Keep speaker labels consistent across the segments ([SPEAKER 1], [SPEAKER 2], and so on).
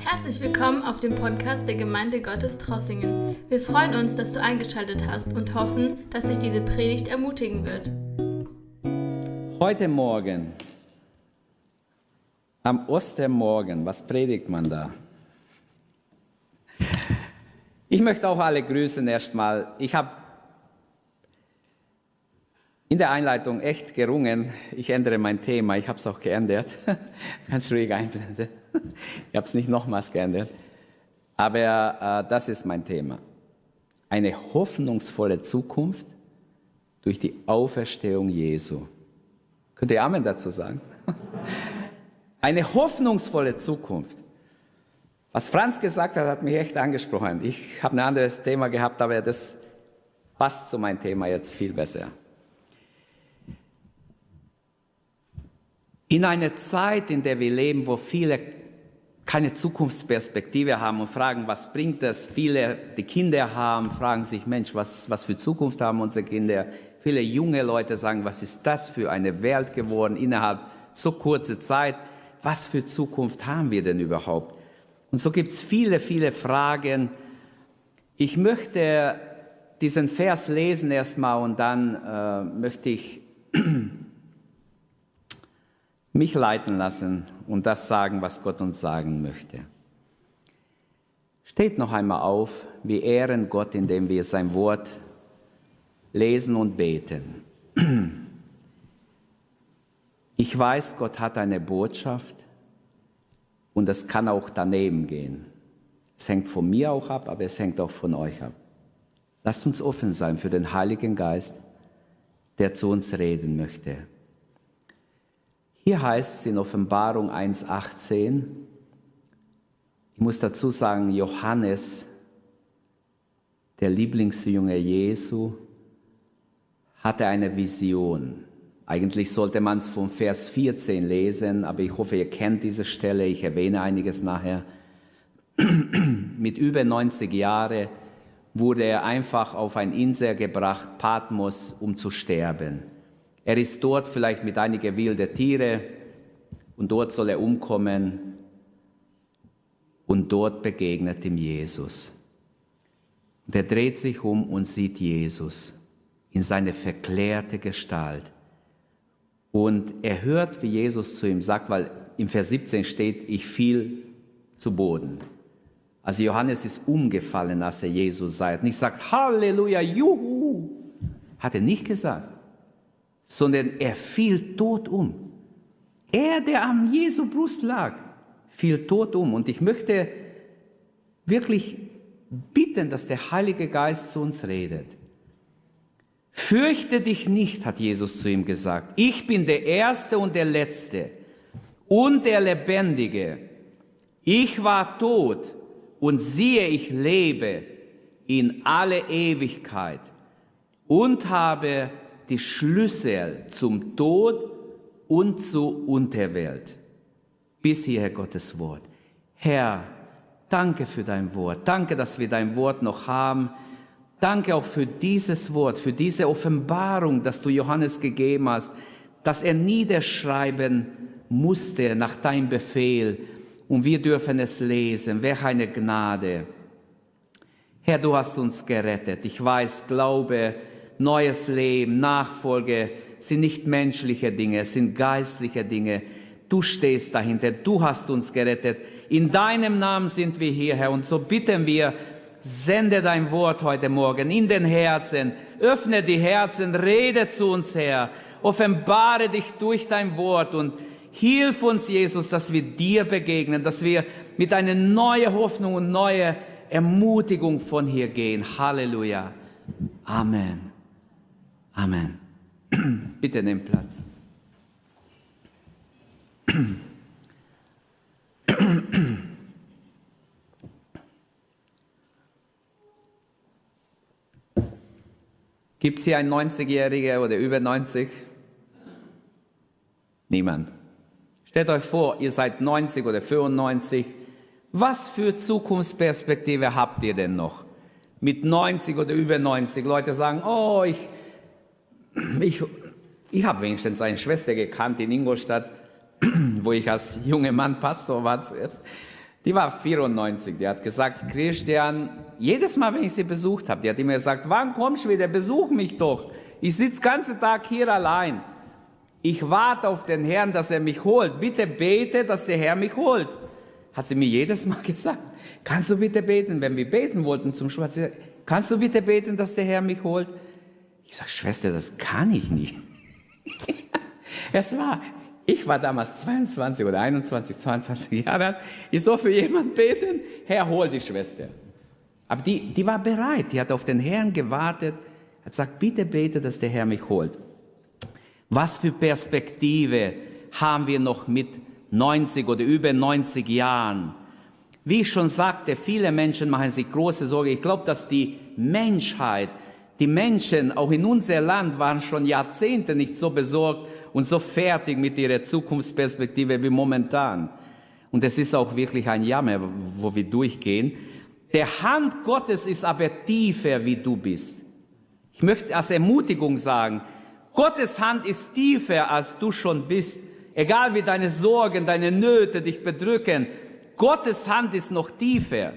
[SPEAKER 1] Herzlich willkommen auf dem Podcast der Gemeinde Gottes Trossingen. Wir freuen uns, dass du eingeschaltet hast und hoffen, dass dich diese Predigt ermutigen wird.
[SPEAKER 2] Heute Morgen, am Ostermorgen, was predigt man da? Ich möchte auch alle grüßen erstmal. Ich habe in der Einleitung echt gerungen. Ich ändere mein Thema. Ich habe es auch geändert. Ganz ruhig einblenden. Ich habe es nicht nochmals geändert. Aber äh, das ist mein Thema. Eine hoffnungsvolle Zukunft durch die Auferstehung Jesu. Könnt ihr Amen dazu sagen? Eine hoffnungsvolle Zukunft. Was Franz gesagt hat, hat mich echt angesprochen. Ich habe ein anderes Thema gehabt, aber das passt zu meinem Thema jetzt viel besser. In einer Zeit, in der wir leben, wo viele keine Zukunftsperspektive haben und fragen, was bringt das? Viele, die Kinder haben, fragen sich, Mensch, was, was für Zukunft haben unsere Kinder? Viele junge Leute sagen, was ist das für eine Welt geworden innerhalb so kurzer Zeit? Was für Zukunft haben wir denn überhaupt? Und so gibt es viele, viele Fragen. Ich möchte diesen Vers lesen erstmal und dann äh, möchte ich mich leiten lassen und das sagen, was Gott uns sagen möchte. Steht noch einmal auf, wir ehren Gott, indem wir sein Wort lesen und beten. Ich weiß, Gott hat eine Botschaft und es kann auch daneben gehen. Es hängt von mir auch ab, aber es hängt auch von euch ab. Lasst uns offen sein für den Heiligen Geist, der zu uns reden möchte. Hier heißt es in Offenbarung 1.18, ich muss dazu sagen, Johannes, der Lieblingsjunge Jesu, hatte eine Vision. Eigentlich sollte man es vom Vers 14 lesen, aber ich hoffe, ihr kennt diese Stelle, ich erwähne einiges nachher. Mit über 90 Jahren wurde er einfach auf ein Insel gebracht, Patmos, um zu sterben. Er ist dort vielleicht mit einigen wilden Tieren und dort soll er umkommen und dort begegnet ihm Jesus. Und er dreht sich um und sieht Jesus in seine verklärte Gestalt. Und er hört, wie Jesus zu ihm sagt, weil im Vers 17 steht, ich fiel zu Boden. Also Johannes ist umgefallen, als er Jesus sah. Hat nicht gesagt, Halleluja, Juhu. Hat er nicht gesagt sondern er fiel tot um. Er, der am Jesu Brust lag, fiel tot um. Und ich möchte wirklich bitten, dass der Heilige Geist zu uns redet. Fürchte dich nicht, hat Jesus zu ihm gesagt. Ich bin der Erste und der Letzte und der Lebendige. Ich war tot und siehe, ich lebe in alle Ewigkeit und habe die Schlüssel zum Tod und zur Unterwelt. Bis hierher Gottes Wort. Herr, danke für dein Wort. Danke, dass wir dein Wort noch haben. Danke auch für dieses Wort, für diese Offenbarung, dass du Johannes gegeben hast, dass er niederschreiben musste nach deinem Befehl. Und wir dürfen es lesen. Welch eine Gnade. Herr, du hast uns gerettet. Ich weiß, Glaube, neues Leben, Nachfolge sind nicht menschliche Dinge, es sind geistliche Dinge. Du stehst dahinter, du hast uns gerettet. In deinem Namen sind wir hier, Herr. Und so bitten wir, sende dein Wort heute Morgen in den Herzen. Öffne die Herzen, rede zu uns, Herr. Offenbare dich durch dein Wort und hilf uns, Jesus, dass wir dir begegnen, dass wir mit einer neuen Hoffnung und neue Ermutigung von hier gehen. Halleluja. Amen. Amen. Bitte nehmt Platz. Gibt es hier einen 90-Jähriger oder über 90? Niemand. Stellt euch vor, ihr seid 90 oder 95. Was für Zukunftsperspektive habt ihr denn noch? Mit 90 oder über 90. Leute sagen, oh, ich, ich, ich habe wenigstens eine Schwester gekannt in Ingolstadt, wo ich als junger Mann Pastor war zuerst. Die war 94. Die hat gesagt, Christian, jedes Mal, wenn ich sie besucht habe, die hat immer gesagt, wann kommst du wieder, besuch mich doch. Ich sitze den ganzen Tag hier allein. Ich warte auf den Herrn, dass er mich holt. Bitte bete, dass der Herr mich holt. Hat sie mir jedes Mal gesagt. Kannst du bitte beten, wenn wir beten wollten zum Schwarz? Kannst du bitte beten, dass der Herr mich holt? Ich sage, Schwester, das kann ich nicht. es war, ich war damals 22 oder 21, 22 Jahre alt. Ich soll für jemanden beten, Herr, hol die Schwester. Aber die, die war bereit, die hat auf den Herrn gewartet, hat gesagt, bitte bete, dass der Herr mich holt. Was für Perspektive haben wir noch mit 90 oder über 90 Jahren? Wie ich schon sagte, viele Menschen machen sich große Sorge. Ich glaube, dass die Menschheit, die Menschen auch in unser Land waren schon Jahrzehnte nicht so besorgt und so fertig mit ihrer Zukunftsperspektive wie momentan. Und es ist auch wirklich ein Jammer, wo wir durchgehen. Der Hand Gottes ist aber tiefer, wie du bist. Ich möchte als Ermutigung sagen, Gottes Hand ist tiefer, als du schon bist. Egal wie deine Sorgen, deine Nöte dich bedrücken, Gottes Hand ist noch tiefer.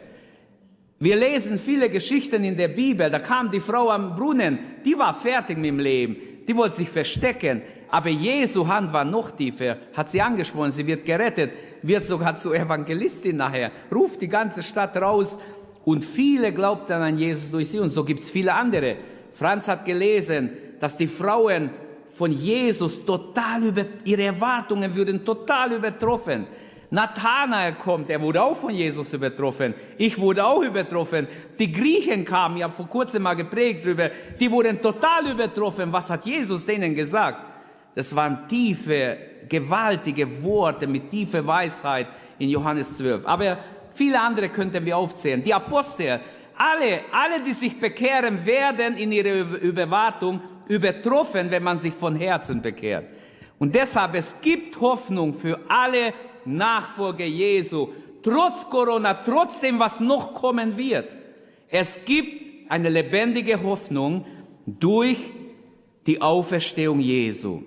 [SPEAKER 2] Wir lesen viele Geschichten in der Bibel. Da kam die Frau am Brunnen, die war fertig mit dem Leben, die wollte sich verstecken. Aber Jesu Hand war noch tiefer, hat sie angesprochen, sie wird gerettet, wird sogar zur Evangelistin nachher, ruft die ganze Stadt raus und viele glaubten an Jesus durch sie und so gibt es viele andere. Franz hat gelesen, dass die Frauen von Jesus total über, ihre Erwartungen würden total übertroffen. Nathanael kommt, er wurde auch von Jesus übertroffen. Ich wurde auch übertroffen. Die Griechen kamen, ich habe vor kurzem mal geprägt drüber, die wurden total übertroffen. Was hat Jesus denen gesagt? Das waren tiefe, gewaltige Worte mit tiefer Weisheit in Johannes 12. Aber viele andere könnten wir aufzählen. Die Apostel, alle, alle, die sich bekehren, werden in ihrer Überwartung übertroffen, wenn man sich von Herzen bekehrt. Und deshalb, es gibt Hoffnung für alle Nachfolger Jesu, trotz Corona, trotz dem, was noch kommen wird. Es gibt eine lebendige Hoffnung durch die Auferstehung Jesu.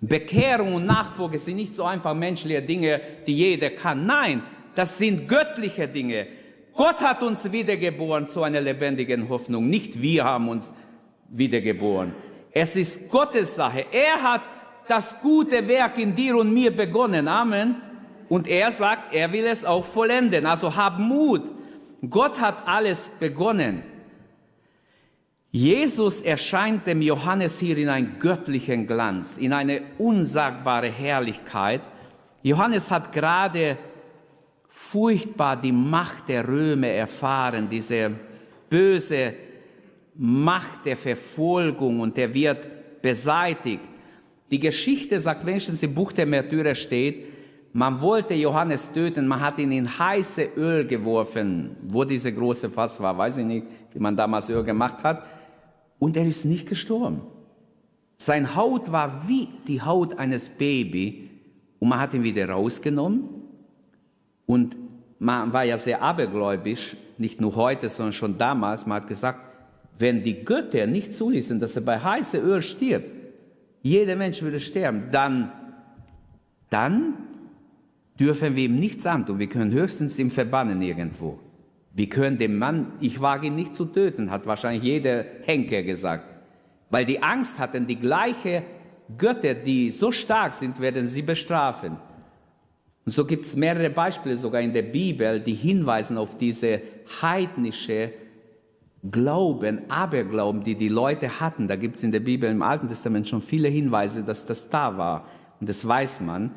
[SPEAKER 2] Bekehrung und Nachfolge sind nicht so einfach menschliche Dinge, die jeder kann. Nein, das sind göttliche Dinge. Gott hat uns wiedergeboren zu einer lebendigen Hoffnung. Nicht wir haben uns wiedergeboren. Es ist Gottes Sache. Er hat das gute Werk in dir und mir begonnen. Amen. Und er sagt, er will es auch vollenden. Also hab Mut. Gott hat alles begonnen. Jesus erscheint dem Johannes hier in einem göttlichen Glanz, in eine unsagbare Herrlichkeit. Johannes hat gerade furchtbar die Macht der Römer erfahren, diese böse Macht der Verfolgung und der wird beseitigt. Die Geschichte sagt, wenn es im Buch der Märtyrer steht, man wollte Johannes töten, man hat ihn in heiße Öl geworfen, wo diese große Fass war, weiß ich nicht, wie man damals Öl gemacht hat und er ist nicht gestorben. Sein Haut war wie die Haut eines Baby und man hat ihn wieder rausgenommen und man war ja sehr abergläubisch, nicht nur heute, sondern schon damals. Man hat gesagt, wenn die Götter nicht zuließen, dass er bei heißem Öl stirbt, jeder Mensch würde sterben, dann, dann dürfen wir ihm nichts antun. Wir können höchstens ihn verbannen irgendwo. Wir können den Mann, ich wage ihn nicht zu töten, hat wahrscheinlich jeder Henker gesagt. Weil die Angst hatten, die gleiche Götter, die so stark sind, werden sie bestrafen. Und so gibt es mehrere Beispiele sogar in der Bibel, die hinweisen auf diese heidnische Glauben, Aberglauben, die die Leute hatten. Da gibt es in der Bibel im Alten Testament schon viele Hinweise, dass das da war. Und das weiß man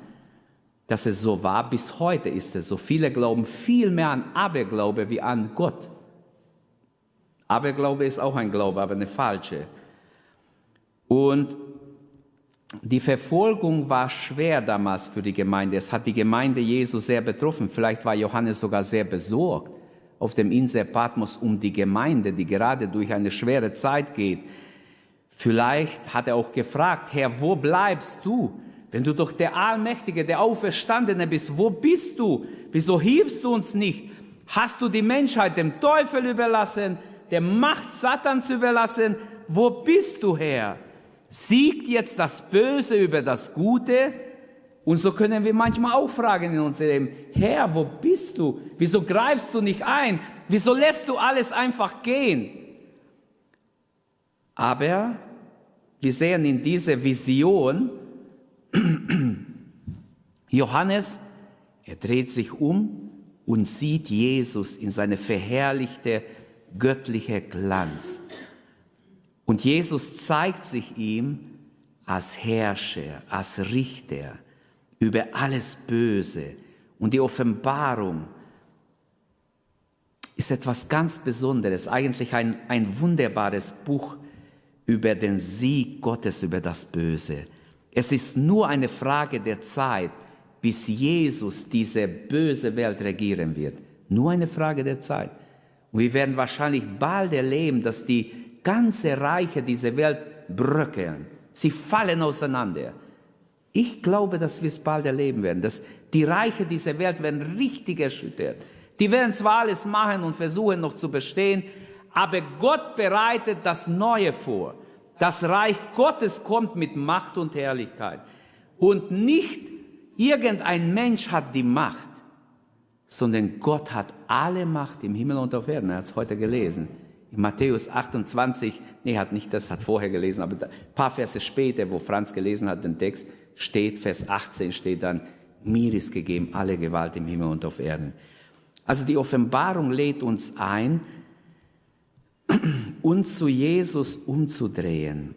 [SPEAKER 2] dass es so war. Bis heute ist es so. Viele glauben viel mehr an Aberglaube wie an Gott. Aberglaube ist auch ein Glaube, aber eine falsche. Und die Verfolgung war schwer damals für die Gemeinde. Es hat die Gemeinde Jesu sehr betroffen. Vielleicht war Johannes sogar sehr besorgt auf dem Insel Patmos um die Gemeinde, die gerade durch eine schwere Zeit geht. Vielleicht hat er auch gefragt, Herr, wo bleibst du? Wenn du doch der Allmächtige, der Auferstandene bist, wo bist du? Wieso hilfst du uns nicht? Hast du die Menschheit dem Teufel überlassen, der Macht Satans überlassen? Wo bist du, Herr? Siegt jetzt das Böse über das Gute? Und so können wir manchmal auch fragen in unserem Leben, Herr, wo bist du? Wieso greifst du nicht ein? Wieso lässt du alles einfach gehen? Aber wir sehen in dieser Vision, Johannes, er dreht sich um und sieht Jesus in seine verherrlichte göttliche Glanz. Und Jesus zeigt sich ihm als Herrscher, als Richter über alles Böse. Und die Offenbarung ist etwas ganz Besonderes, eigentlich ein, ein wunderbares Buch über den Sieg Gottes über das Böse. Es ist nur eine Frage der Zeit, bis Jesus diese böse Welt regieren wird. Nur eine Frage der Zeit. Und wir werden wahrscheinlich bald erleben, dass die ganze Reiche dieser Welt bröckeln. Sie fallen auseinander. Ich glaube, dass wir es bald erleben werden, dass die Reiche dieser Welt werden richtig erschüttert. Die werden zwar alles machen und versuchen noch zu bestehen, aber Gott bereitet das Neue vor. Das Reich Gottes kommt mit Macht und Herrlichkeit. Und nicht irgendein Mensch hat die Macht, sondern Gott hat alle Macht im Himmel und auf Erden. Er hat es heute gelesen. In Matthäus 28, nee, hat nicht das, hat vorher gelesen, aber ein paar Verse später, wo Franz gelesen hat, den Text, steht, Vers 18 steht dann, mir ist gegeben alle Gewalt im Himmel und auf Erden. Also die Offenbarung lädt uns ein, uns zu Jesus umzudrehen,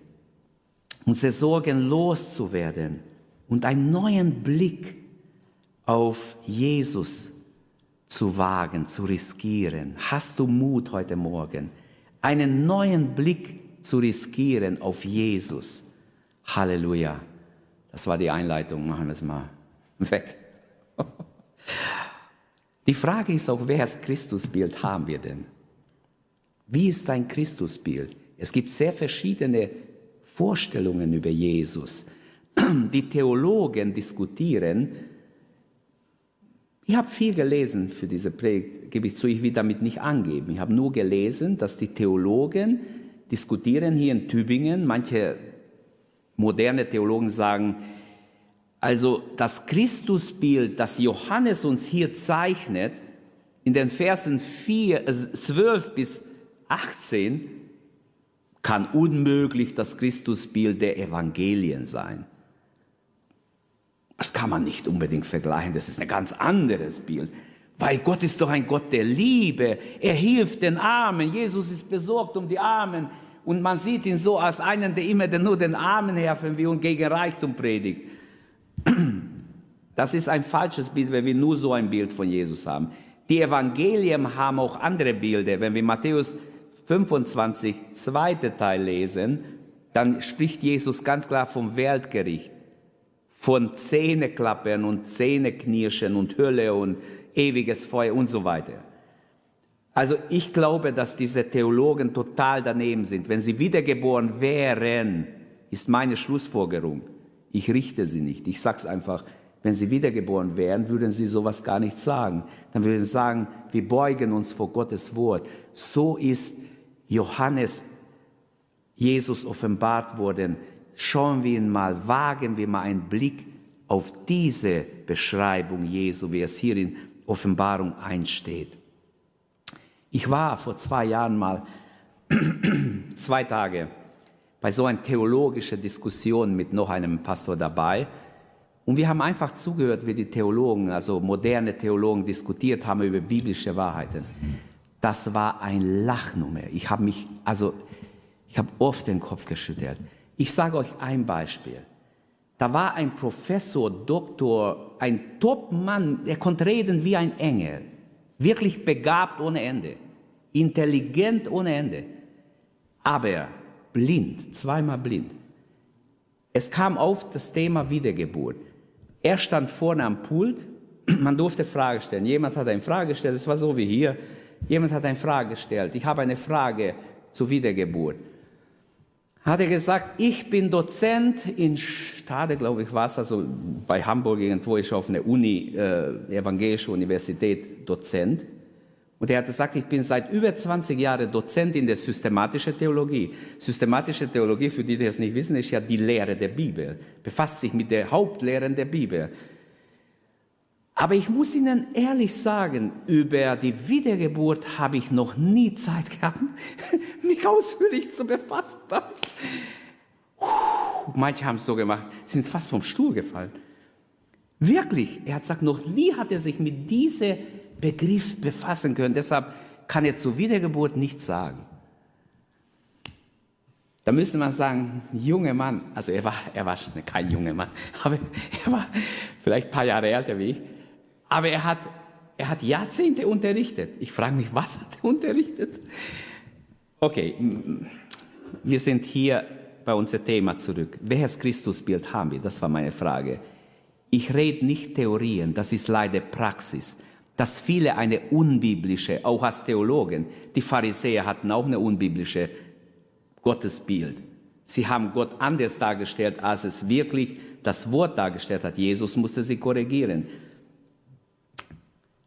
[SPEAKER 2] unsere Sorgen loszuwerden und einen neuen Blick auf Jesus zu wagen, zu riskieren. Hast du Mut heute Morgen, einen neuen Blick zu riskieren auf Jesus? Halleluja. Das war die Einleitung, machen wir es mal weg. Die Frage ist auch, welches Christusbild haben wir denn? Wie ist dein Christusbild? Es gibt sehr verschiedene Vorstellungen über Jesus. Die Theologen diskutieren. Ich habe viel gelesen für diese Predigt, gebe ich zu, ich will damit nicht angeben. Ich habe nur gelesen, dass die Theologen diskutieren hier in Tübingen. Manche moderne Theologen sagen, also das Christusbild, das Johannes uns hier zeichnet, in den Versen 4, 12 bis 18 kann unmöglich das Christusbild der Evangelien sein. Das kann man nicht unbedingt vergleichen, das ist ein ganz anderes Bild. Weil Gott ist doch ein Gott der Liebe. Er hilft den Armen. Jesus ist besorgt um die Armen. Und man sieht ihn so als einen, der immer nur den Armen helfen will und gegen Reichtum predigt. Das ist ein falsches Bild, wenn wir nur so ein Bild von Jesus haben. Die Evangelien haben auch andere Bilder. Wenn wir Matthäus 25, zweite Teil lesen, dann spricht Jesus ganz klar vom Weltgericht, von Zähneklappern und Zähneknirschen und Hölle und ewiges Feuer und so weiter. Also ich glaube, dass diese Theologen total daneben sind. Wenn sie wiedergeboren wären, ist meine Schlussfolgerung. Ich richte sie nicht. Ich sage es einfach, wenn sie wiedergeboren wären, würden sie sowas gar nicht sagen. Dann würden sie sagen, wir beugen uns vor Gottes Wort. So ist Johannes Jesus offenbart worden, schauen wir ihn mal, wagen wir mal einen Blick auf diese Beschreibung Jesu, wie es hier in Offenbarung einsteht. Ich war vor zwei Jahren mal zwei Tage bei so einer theologischen Diskussion mit noch einem Pastor dabei. Und wir haben einfach zugehört, wie die Theologen, also moderne Theologen, diskutiert haben über biblische Wahrheiten das war ein Lachnummer. Ich habe mich, also, ich habe oft den Kopf geschüttelt. Ich sage euch ein Beispiel. Da war ein Professor, Doktor, ein Top-Mann, der konnte reden wie ein Engel. Wirklich begabt ohne Ende. Intelligent ohne Ende. Aber blind, zweimal blind. Es kam auf das Thema Wiedergeburt. Er stand vorne am Pult, man durfte Fragen stellen. Jemand hat eine Frage gestellt, es war so wie hier. Jemand hat eine Frage gestellt. Ich habe eine Frage zur Wiedergeburt. Hat er gesagt, ich bin Dozent in Stade, glaube ich, war es, also bei Hamburg irgendwo, ich auf einer Uni, äh, Evangelische Universität Dozent. Und er hat gesagt, ich bin seit über 20 Jahren Dozent in der systematischen Theologie. Systematische Theologie, für die, die es nicht wissen, ist ja die Lehre der Bibel, befasst sich mit der Hauptlehre der Bibel. Aber ich muss Ihnen ehrlich sagen, über die Wiedergeburt habe ich noch nie Zeit gehabt, mich ausführlich zu befassen. Manche haben es so gemacht, sind fast vom Stuhl gefallen. Wirklich, er hat gesagt, noch nie hat er sich mit diesem Begriff befassen können. Deshalb kann er zur Wiedergeburt nichts sagen. Da müsste man sagen, junger Mann, also er war, er war kein junger Mann, aber er war vielleicht ein paar Jahre älter wie ich, aber er hat, er hat Jahrzehnte unterrichtet. Ich frage mich, was hat er unterrichtet? Okay, wir sind hier bei unserem Thema zurück. Welches Christusbild haben wir? Das war meine Frage. Ich rede nicht Theorien, das ist leider Praxis. Dass viele eine unbiblische, auch als Theologen, die Pharisäer hatten auch eine unbiblische Gottesbild. Sie haben Gott anders dargestellt, als es wirklich das Wort dargestellt hat. Jesus musste sie korrigieren.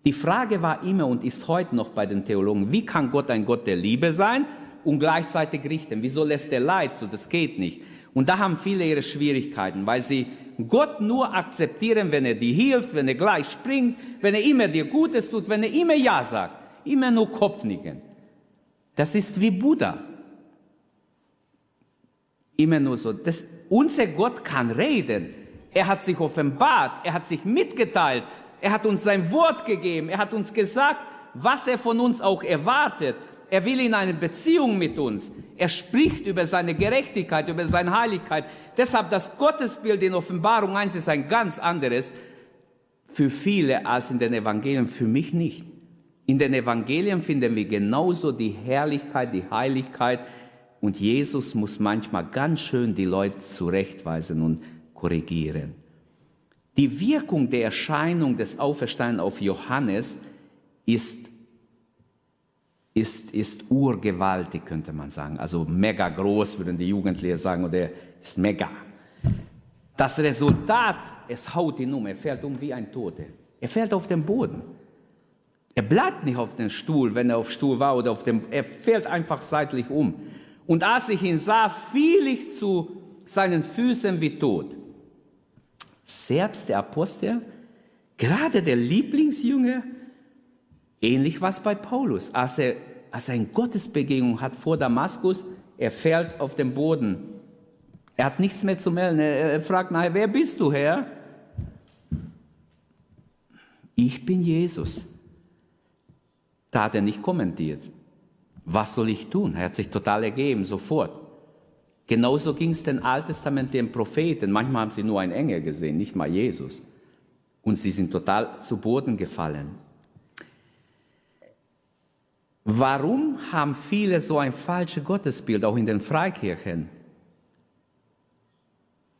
[SPEAKER 2] Die Frage war immer und ist heute noch bei den Theologen, wie kann Gott ein Gott der Liebe sein und gleichzeitig richten? Wieso lässt er Leid zu? Das geht nicht. Und da haben viele ihre Schwierigkeiten, weil sie Gott nur akzeptieren, wenn er dir hilft, wenn er gleich springt, wenn er immer dir Gutes tut, wenn er immer Ja sagt. Immer nur Kopfnicken. Das ist wie Buddha. Immer nur so. Das, unser Gott kann reden. Er hat sich offenbart, er hat sich mitgeteilt, er hat uns sein Wort gegeben. Er hat uns gesagt, was er von uns auch erwartet. Er will in eine Beziehung mit uns. Er spricht über seine Gerechtigkeit, über seine Heiligkeit. Deshalb das Gottesbild in Offenbarung 1 ist ein ganz anderes für viele als in den Evangelien, für mich nicht. In den Evangelien finden wir genauso die Herrlichkeit, die Heiligkeit und Jesus muss manchmal ganz schön die Leute zurechtweisen und korrigieren. Die Wirkung der Erscheinung des Auferstehens auf Johannes ist, ist, ist urgewaltig, könnte man sagen. Also mega groß, würden die Jugendlichen sagen, oder ist mega. Das Resultat, es haut ihn um, er fällt um wie ein Tote. Er fällt auf den Boden. Er bleibt nicht auf dem Stuhl, wenn er auf dem Stuhl war, oder auf dem, er fällt einfach seitlich um. Und als ich ihn sah, fiel ich zu seinen Füßen wie tot. Selbst der Apostel, gerade der Lieblingsjünger, ähnlich was bei Paulus, als er, als er eine Gottesbegegnung hat vor Damaskus, er fällt auf den Boden. Er hat nichts mehr zu melden. Er, fragt nachher, wer bist du, Herr? Ich bin Jesus. Da hat er nicht kommentiert. Was soll ich tun? Er hat sich total ergeben, sofort. Genauso ging es den alttestamentlichen Propheten. Manchmal haben sie nur einen Engel gesehen, nicht mal Jesus. Und sie sind total zu Boden gefallen. Warum haben viele so ein falsches Gottesbild, auch in den Freikirchen?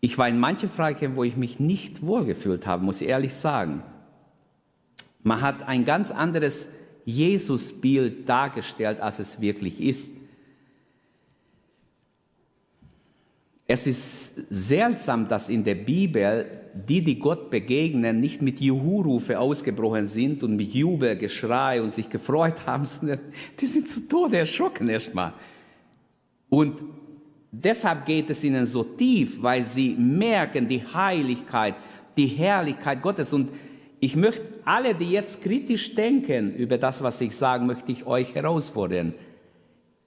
[SPEAKER 2] Ich war in manchen Freikirchen, wo ich mich nicht wohlgefühlt habe, muss ich ehrlich sagen. Man hat ein ganz anderes Jesusbild dargestellt, als es wirklich ist. Es ist seltsam, dass in der Bibel die, die Gott begegnen, nicht mit Juhurufe ausgebrochen sind und mit Jubelgeschrei und sich gefreut haben, sondern die sind zu Tode erschrocken erstmal. Und deshalb geht es ihnen so tief, weil sie merken die Heiligkeit, die Herrlichkeit Gottes. Und ich möchte alle, die jetzt kritisch denken über das, was ich sage, möchte ich euch herausfordern.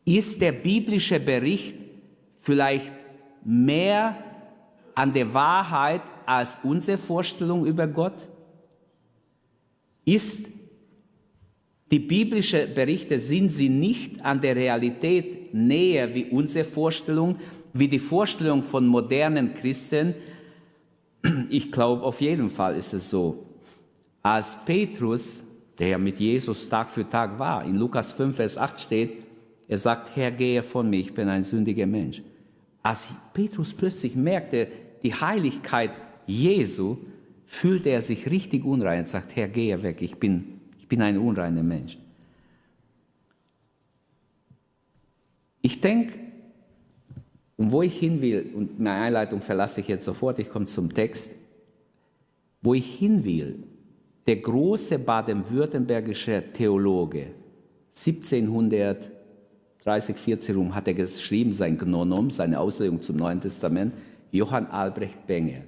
[SPEAKER 2] Ist der biblische Bericht vielleicht mehr an der Wahrheit als unsere Vorstellung über Gott? Ist die biblischen Berichte, sind sie nicht an der Realität näher wie unsere Vorstellung, wie die Vorstellung von modernen Christen? Ich glaube, auf jeden Fall ist es so. Als Petrus, der mit Jesus Tag für Tag war, in Lukas 5, Vers 8 steht, er sagt, Herr, gehe von mir, ich bin ein sündiger Mensch. Als Petrus plötzlich merkte, die Heiligkeit Jesu, fühlte er sich richtig unrein und sagt, Herr, gehe weg, ich bin, ich bin ein unreiner Mensch. Ich denke, und wo ich hin will, und meine Einleitung verlasse ich jetzt sofort, ich komme zum Text, wo ich hin will, der große baden-württembergische Theologe 1730, 40 rum hat er geschrieben, sein Gnonom, seine Auslegung zum Neuen Testament, Johann Albrecht Bengel.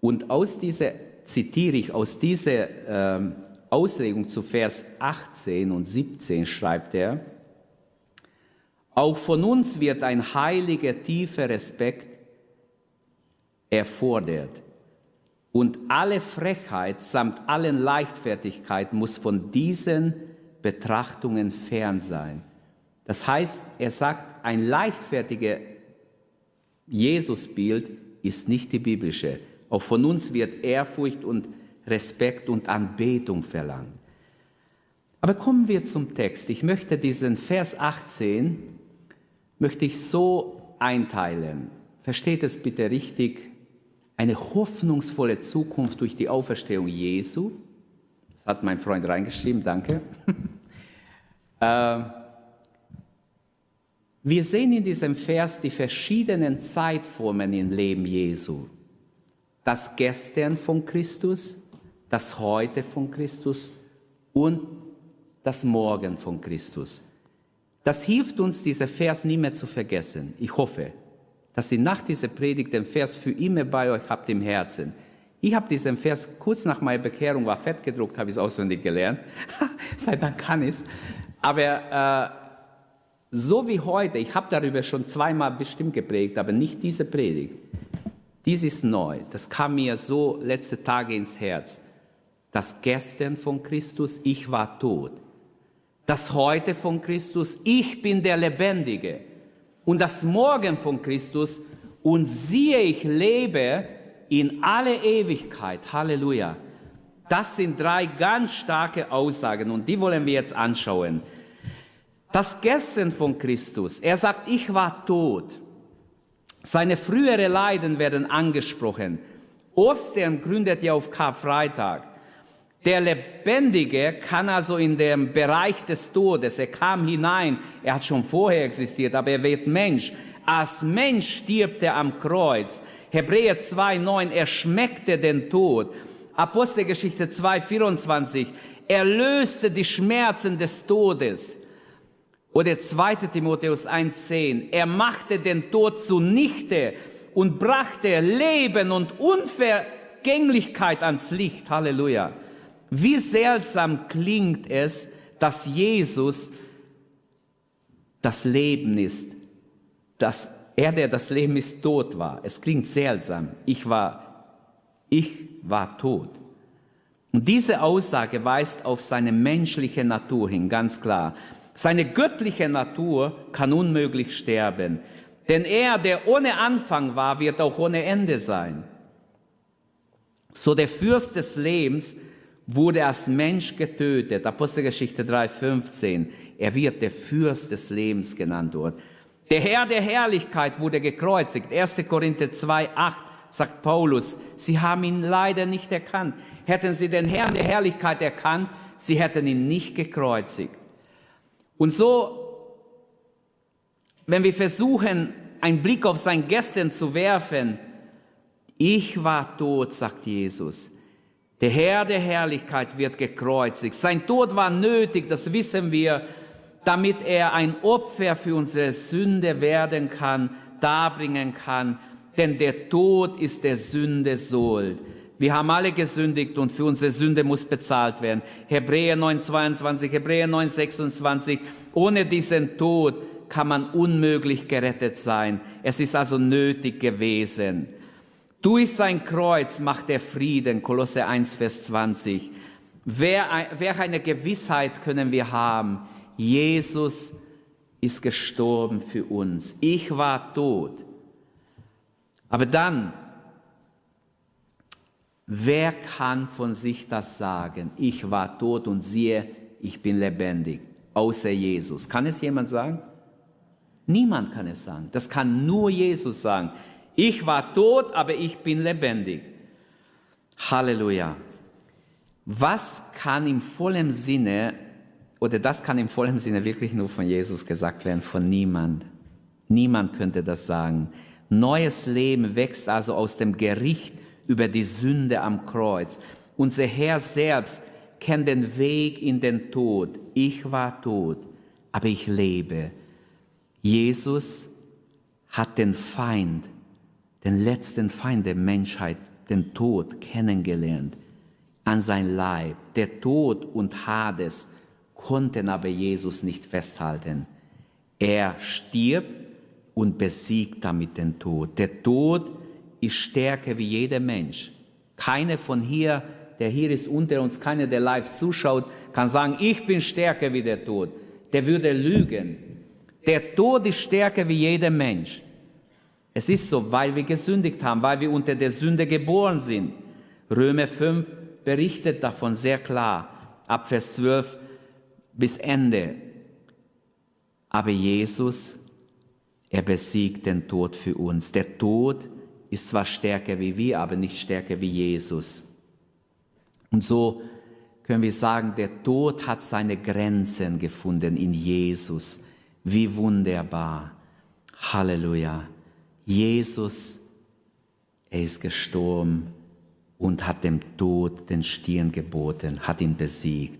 [SPEAKER 2] Und aus dieser, zitiere ich, aus dieser ähm, Auslegung zu Vers 18 und 17 schreibt er, auch von uns wird ein heiliger, tiefer Respekt erfordert. Und alle Frechheit samt allen Leichtfertigkeit muss von diesen Betrachtungen fern sein. Das heißt, er sagt, ein leichtfertiger Jesusbild ist nicht die biblische. Auch von uns wird Ehrfurcht und Respekt und Anbetung verlangt. Aber kommen wir zum Text. Ich möchte diesen Vers 18 möchte ich so einteilen. Versteht es bitte richtig. Eine hoffnungsvolle Zukunft durch die Auferstehung Jesu. Das hat mein Freund reingeschrieben, danke. äh, wir sehen in diesem Vers die verschiedenen Zeitformen im Leben Jesu. Das Gestern von Christus, das Heute von Christus und das Morgen von Christus. Das hilft uns, dieser Vers nie mehr zu vergessen. Ich hoffe, dass ihr nach dieser Predigt den Vers für immer bei euch habt im Herzen. Ich habe diesen Vers kurz nach meiner Bekehrung, war fett gedruckt, habe ich es auswendig gelernt. Seit dann kann ich es. Aber äh, so wie heute, ich habe darüber schon zweimal bestimmt geprägt, aber nicht diese Predigt. Dies ist neu. Das kam mir so letzte Tage ins Herz. Das Gestern von Christus, ich war tot. Das Heute von Christus, ich bin der Lebendige. Und das Morgen von Christus, und siehe, ich lebe in alle Ewigkeit. Halleluja. Das sind drei ganz starke Aussagen und die wollen wir jetzt anschauen. Das Gestern von Christus, er sagt, ich war tot. Seine früheren Leiden werden angesprochen. Ostern gründet ja auf Karfreitag. Der Lebendige kann also in dem Bereich des Todes, er kam hinein, er hat schon vorher existiert, aber er wird Mensch. Als Mensch stirbt er am Kreuz. Hebräer 2,9, er schmeckte den Tod. Apostelgeschichte 2,24, er löste die Schmerzen des Todes. Oder 2. Timotheus 1.10. Er machte den Tod zunichte und brachte Leben und Unvergänglichkeit ans Licht. Halleluja. Wie seltsam klingt es, dass Jesus das Leben ist, dass er, der das Leben ist, tot war. Es klingt seltsam. Ich war, ich war tot. Und diese Aussage weist auf seine menschliche Natur hin, ganz klar. Seine göttliche Natur kann unmöglich sterben, denn er, der ohne Anfang war, wird auch ohne Ende sein. So der Fürst des Lebens wurde als Mensch getötet. Apostelgeschichte 3,15. Er wird der Fürst des Lebens genannt dort. Der Herr der Herrlichkeit wurde gekreuzigt. 1. Korinther 2,8 sagt Paulus, sie haben ihn leider nicht erkannt. Hätten sie den Herrn der Herrlichkeit erkannt, sie hätten ihn nicht gekreuzigt. Und so, wenn wir versuchen, einen Blick auf sein Gestern zu werfen, ich war tot, sagt Jesus. Der Herr der Herrlichkeit wird gekreuzigt. Sein Tod war nötig, das wissen wir, damit er ein Opfer für unsere Sünde werden kann, darbringen kann. Denn der Tod ist der Sünde Sold. Wir haben alle gesündigt und für unsere Sünde muss bezahlt werden. Hebräer 9,22, Hebräer 9,26. Ohne diesen Tod kann man unmöglich gerettet sein. Es ist also nötig gewesen. Durch sein Kreuz macht er Frieden. Kolosse 1, Vers 20. Wer, wer eine Gewissheit können wir haben? Jesus ist gestorben für uns. Ich war tot. Aber dann Wer kann von sich das sagen? Ich war tot und siehe, ich bin lebendig, außer Jesus. Kann es jemand sagen? Niemand kann es sagen. Das kann nur Jesus sagen. Ich war tot, aber ich bin lebendig. Halleluja. Was kann im vollen Sinne, oder das kann im vollen Sinne wirklich nur von Jesus gesagt werden, von niemand. Niemand könnte das sagen. Neues Leben wächst also aus dem Gericht über die Sünde am Kreuz. Unser Herr selbst kennt den Weg in den Tod. Ich war tot, aber ich lebe. Jesus hat den Feind, den letzten Feind der Menschheit, den Tod kennengelernt an sein Leib. Der Tod und Hades konnten aber Jesus nicht festhalten. Er stirbt und besiegt damit den Tod. Der Tod ist stärker wie jeder Mensch. Keiner von hier, der hier ist unter uns, keiner, der live zuschaut, kann sagen, ich bin stärker wie der Tod. Der würde lügen. Der Tod ist stärker wie jeder Mensch. Es ist so, weil wir gesündigt haben, weil wir unter der Sünde geboren sind. Römer 5 berichtet davon sehr klar, ab Vers 12 bis Ende. Aber Jesus, er besiegt den Tod für uns. Der Tod ist zwar stärker wie wir, aber nicht stärker wie Jesus. Und so können wir sagen, der Tod hat seine Grenzen gefunden in Jesus. Wie wunderbar. Halleluja. Jesus, er ist gestorben und hat dem Tod den Stirn geboten, hat ihn besiegt.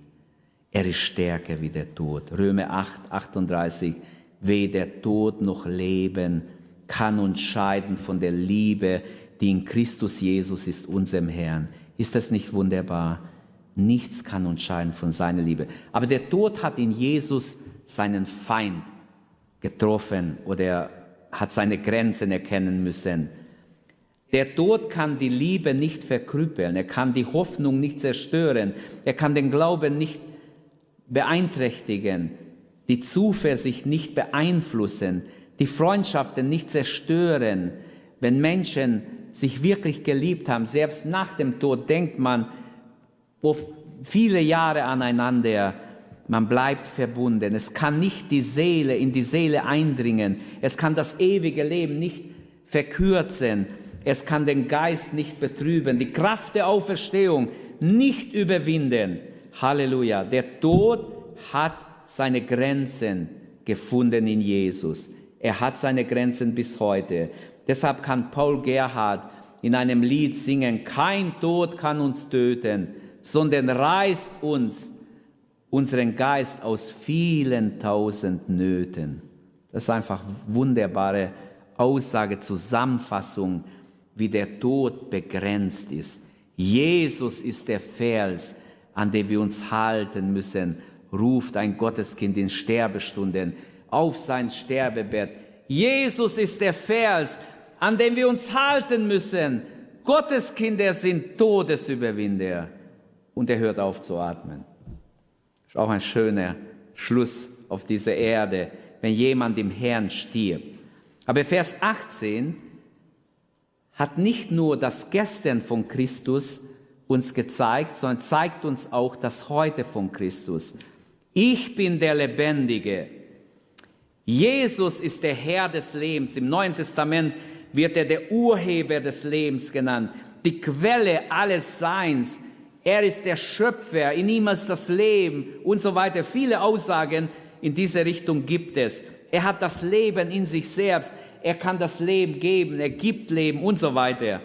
[SPEAKER 2] Er ist stärker wie der Tod. Römer 8, 38. Weder der Tod noch Leben kann uns scheiden von der Liebe, die in Christus Jesus ist, unserem Herrn. Ist das nicht wunderbar? Nichts kann uns scheiden von seiner Liebe. Aber der Tod hat in Jesus seinen Feind getroffen oder hat seine Grenzen erkennen müssen. Der Tod kann die Liebe nicht verkrüppeln, er kann die Hoffnung nicht zerstören, er kann den Glauben nicht beeinträchtigen, die Zuversicht nicht beeinflussen, die Freundschaften nicht zerstören. Wenn Menschen sich wirklich geliebt haben, selbst nach dem Tod denkt man oft viele Jahre aneinander, man bleibt verbunden. Es kann nicht die Seele in die Seele eindringen. Es kann das ewige Leben nicht verkürzen. Es kann den Geist nicht betrüben. Die Kraft der Auferstehung nicht überwinden. Halleluja. Der Tod hat seine Grenzen gefunden in Jesus. Er hat seine Grenzen bis heute. Deshalb kann Paul Gerhard in einem Lied singen, kein Tod kann uns töten, sondern reißt uns unseren Geist aus vielen tausend Nöten. Das ist einfach wunderbare Aussage, Zusammenfassung, wie der Tod begrenzt ist. Jesus ist der Fels, an dem wir uns halten müssen, ruft ein Gotteskind in Sterbestunden auf sein Sterbebett. Jesus ist der Vers, an dem wir uns halten müssen. Gotteskinder sind Todesüberwinder. Und er hört auf zu atmen. Ist auch ein schöner Schluss auf dieser Erde, wenn jemand im Herrn stirbt. Aber Vers 18 hat nicht nur das Gestern von Christus uns gezeigt, sondern zeigt uns auch das Heute von Christus. Ich bin der Lebendige. Jesus ist der Herr des Lebens. Im Neuen Testament wird er der Urheber des Lebens genannt, die Quelle alles Seins. Er ist der Schöpfer, in ihm ist das Leben und so weiter. Viele Aussagen in diese Richtung gibt es. Er hat das Leben in sich selbst. Er kann das Leben geben. Er gibt Leben und so weiter.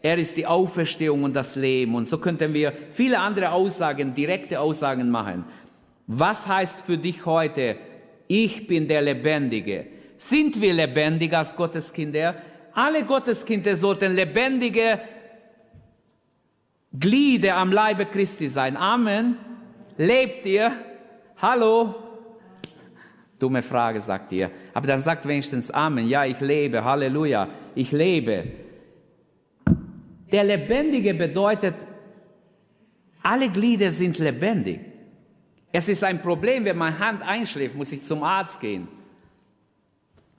[SPEAKER 2] Er ist die Auferstehung und das Leben. Und so könnten wir viele andere Aussagen, direkte Aussagen machen. Was heißt für dich heute, ich bin der Lebendige? Sind wir lebendig als Gotteskinder? Alle Gotteskinder sollten lebendige Glieder am Leibe Christi sein. Amen. Lebt ihr? Hallo? Dumme Frage, sagt ihr. Aber dann sagt wenigstens Amen. Ja, ich lebe. Halleluja. Ich lebe. Der Lebendige bedeutet, alle Glieder sind lebendig. Es ist ein Problem, wenn meine Hand einschläft, muss ich zum Arzt gehen.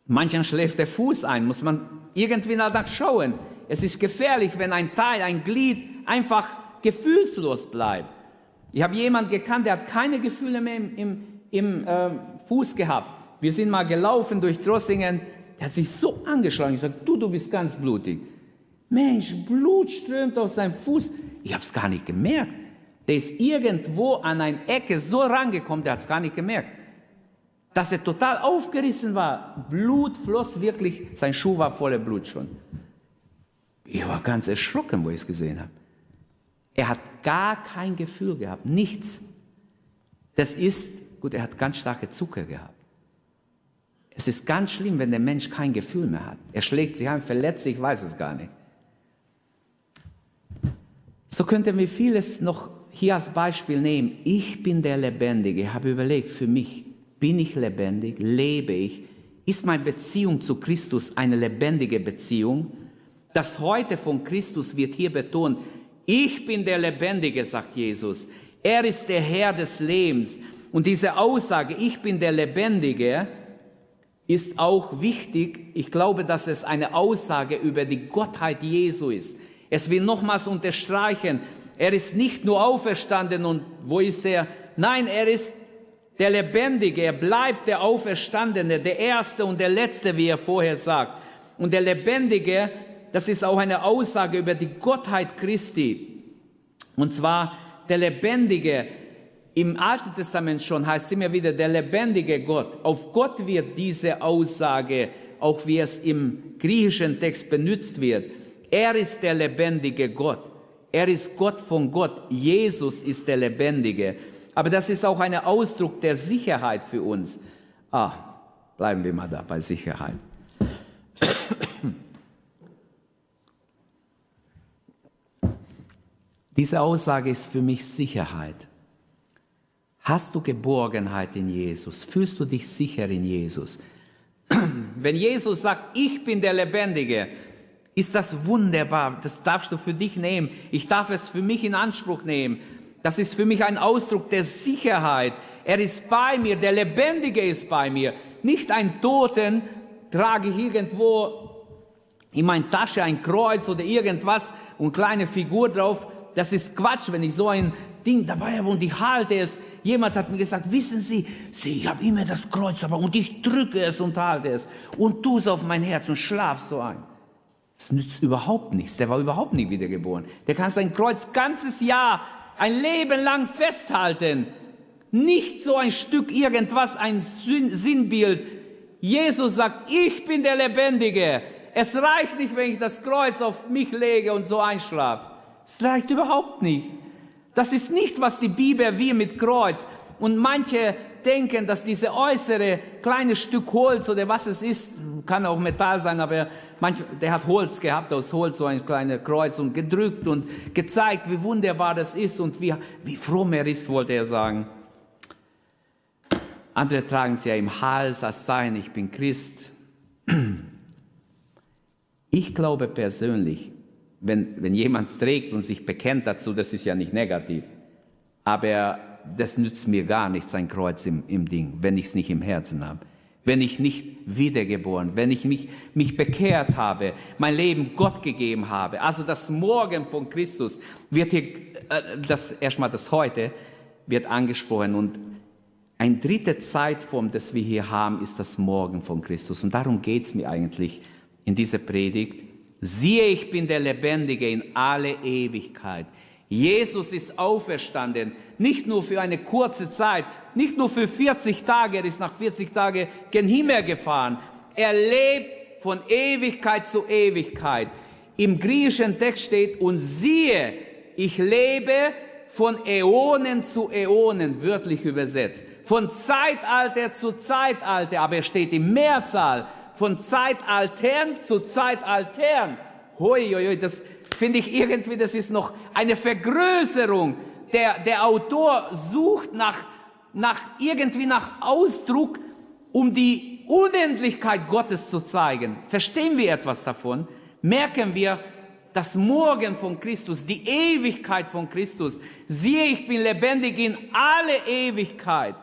[SPEAKER 2] Manchen schläft der Fuß ein, muss man irgendwie danach schauen. Es ist gefährlich, wenn ein Teil, ein Glied einfach gefühlslos bleibt. Ich habe jemanden gekannt, der hat keine Gefühle mehr im, im, im äh, Fuß gehabt. Wir sind mal gelaufen durch Drossingen, der hat sich so angeschlagen. Ich sage, du, du bist ganz blutig. Mensch, Blut strömt aus deinem Fuß. Ich habe es gar nicht gemerkt. Der ist irgendwo an eine Ecke so rangekommen, der hat es gar nicht gemerkt. Dass er total aufgerissen war. Blut floss wirklich, sein Schuh war voller Blut schon. Ich war ganz erschrocken, wo ich es gesehen habe. Er hat gar kein Gefühl gehabt, nichts. Das ist, gut, er hat ganz starke Zucker gehabt. Es ist ganz schlimm, wenn der Mensch kein Gefühl mehr hat. Er schlägt sich ein, verletzt sich, weiß es gar nicht. So könnten wir vieles noch hier als Beispiel nehmen. Ich bin der Lebendige. Ich habe überlegt, für mich, bin ich lebendig? Lebe ich? Ist meine Beziehung zu Christus eine lebendige Beziehung? Das heute von Christus wird hier betont. Ich bin der Lebendige, sagt Jesus. Er ist der Herr des Lebens. Und diese Aussage, ich bin der Lebendige, ist auch wichtig. Ich glaube, dass es eine Aussage über die Gottheit Jesu ist. Es will nochmals unterstreichen, er ist nicht nur auferstanden und wo ist er? Nein, er ist der Lebendige, er bleibt der Auferstandene, der Erste und der Letzte, wie er vorher sagt. Und der Lebendige, das ist auch eine Aussage über die Gottheit Christi. Und zwar der Lebendige, im Alten Testament schon heißt immer wieder der lebendige Gott. Auf Gott wird diese Aussage, auch wie es im griechischen Text benutzt wird. Er ist der lebendige Gott. Er ist Gott von Gott. Jesus ist der Lebendige. Aber das ist auch ein Ausdruck der Sicherheit für uns. Ah, bleiben wir mal da bei Sicherheit. Diese Aussage ist für mich Sicherheit. Hast du Geborgenheit in Jesus? Fühlst du dich sicher in Jesus? Wenn Jesus sagt, ich bin der Lebendige, ist das wunderbar. Das darfst du für dich nehmen. Ich darf es für mich in Anspruch nehmen. Das ist für mich ein Ausdruck der Sicherheit. Er ist bei mir, der Lebendige ist bei mir. Nicht ein Toten trage ich irgendwo in meine Tasche ein Kreuz oder irgendwas und kleine Figur drauf. Das ist Quatsch, wenn ich so ein Ding dabei habe und ich halte es. Jemand hat mir gesagt, wissen Sie, Sie, ich habe immer das Kreuz dabei und ich drücke es und halte es und tue es auf mein Herz und schlaf so ein. Das nützt überhaupt nichts. Der war überhaupt nicht wiedergeboren. Der kann sein Kreuz ganzes Jahr, ein Leben lang festhalten. Nicht so ein Stück irgendwas, ein Sinnbild. Jesus sagt, ich bin der Lebendige. Es reicht nicht, wenn ich das Kreuz auf mich lege und so einschlafe. Es reicht überhaupt nicht. Das ist nicht, was die Bibel wie mit Kreuz. Und manche denken, dass diese äußere kleine Stück Holz oder was es ist, kann auch Metall sein, aber manch, der hat Holz gehabt, aus Holz so ein kleines Kreuz und gedrückt und gezeigt, wie wunderbar das ist und wie, wie fromm er ist, wollte er sagen. Andere tragen es ja im Hals als Zeichen, ich bin Christ. Ich glaube persönlich, wenn, wenn jemand trägt und sich bekennt dazu, das ist ja nicht negativ. Aber das nützt mir gar nichts, ein Kreuz im, im Ding, wenn ich es nicht im Herzen habe. Wenn ich nicht wiedergeboren, wenn ich mich, mich bekehrt habe, mein Leben Gott gegeben habe. Also das Morgen von Christus wird hier, äh, das erstmal das Heute wird angesprochen und ein dritte Zeitform, das wir hier haben, ist das Morgen von Christus. Und darum geht es mir eigentlich in dieser Predigt. Siehe, ich bin der Lebendige in alle Ewigkeit. Jesus ist auferstanden, nicht nur für eine kurze Zeit, nicht nur für 40 Tage, er ist nach 40 Tagen gen Himmel gefahren. Er lebt von Ewigkeit zu Ewigkeit. Im griechischen Text steht, und siehe, ich lebe von Äonen zu Äonen, wörtlich übersetzt. Von Zeitalter zu Zeitalter, aber er steht im Mehrzahl. Von Zeitaltern zu Zeitaltern. Hoi, hoi, hoi, das finde ich irgendwie, das ist noch eine Vergrößerung. Der, der Autor sucht nach, nach irgendwie nach Ausdruck, um die Unendlichkeit Gottes zu zeigen. Verstehen wir etwas davon? Merken wir, das Morgen von Christus, die Ewigkeit von Christus. Siehe, ich bin lebendig in alle Ewigkeit.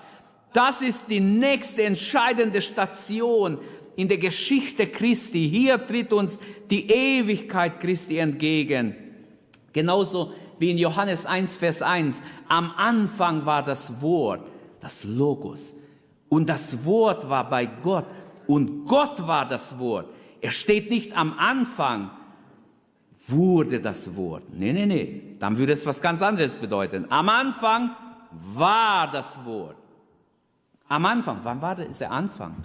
[SPEAKER 2] Das ist die nächste entscheidende Station in der Geschichte Christi. Hier tritt uns die Ewigkeit Christi entgegen. Genauso wie in Johannes 1, Vers 1. Am Anfang war das Wort, das Logos. Und das Wort war bei Gott. Und Gott war das Wort. Er steht nicht am Anfang, wurde das Wort. Nee, nee, nee. Dann würde es was ganz anderes bedeuten. Am Anfang war das Wort. Am Anfang, wann war der Anfang?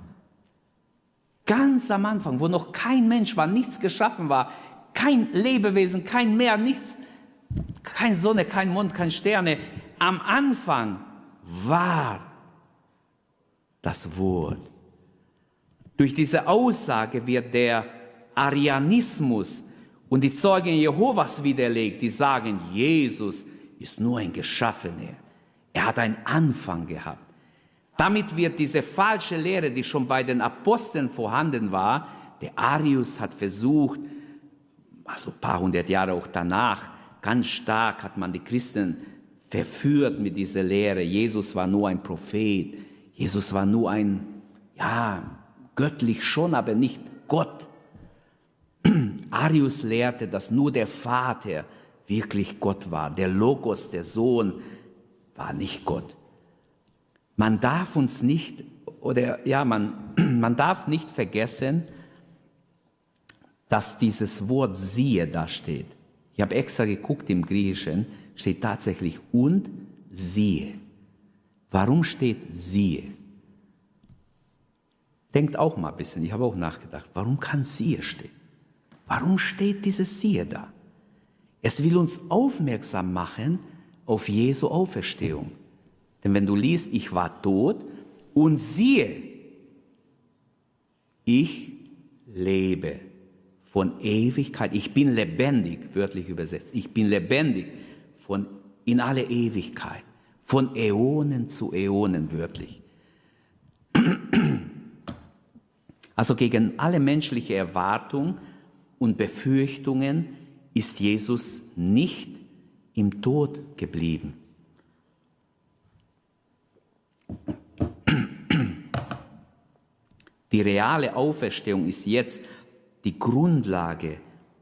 [SPEAKER 2] Ganz am Anfang, wo noch kein Mensch war, nichts geschaffen war, kein Lebewesen, kein Meer, nichts, Kein Sonne, kein Mond, kein Sterne. Am Anfang war das Wort. Durch diese Aussage wird der Arianismus und die Zeugen Jehovas widerlegt, die sagen, Jesus ist nur ein Geschaffener. Er hat einen Anfang gehabt. Damit wird diese falsche Lehre, die schon bei den Aposteln vorhanden war, der Arius hat versucht, also ein paar hundert Jahre auch danach, ganz stark hat man die Christen verführt mit dieser Lehre. Jesus war nur ein Prophet. Jesus war nur ein, ja, göttlich schon, aber nicht Gott. Arius lehrte, dass nur der Vater wirklich Gott war. Der Logos, der Sohn, war nicht Gott. Man darf uns nicht, oder ja, man, man darf nicht vergessen, dass dieses Wort siehe da steht. Ich habe extra geguckt im Griechischen, steht tatsächlich und siehe. Warum steht siehe? Denkt auch mal ein bisschen, ich habe auch nachgedacht, warum kann siehe stehen? Warum steht dieses siehe da? Es will uns aufmerksam machen auf Jesu Auferstehung. Denn wenn du liest, ich war tot und siehe, ich lebe von Ewigkeit. Ich bin lebendig, wörtlich übersetzt. Ich bin lebendig von in alle Ewigkeit, von Äonen zu Äonen wörtlich. Also gegen alle menschliche Erwartung und Befürchtungen ist Jesus nicht im Tod geblieben. Die reale Auferstehung ist jetzt die Grundlage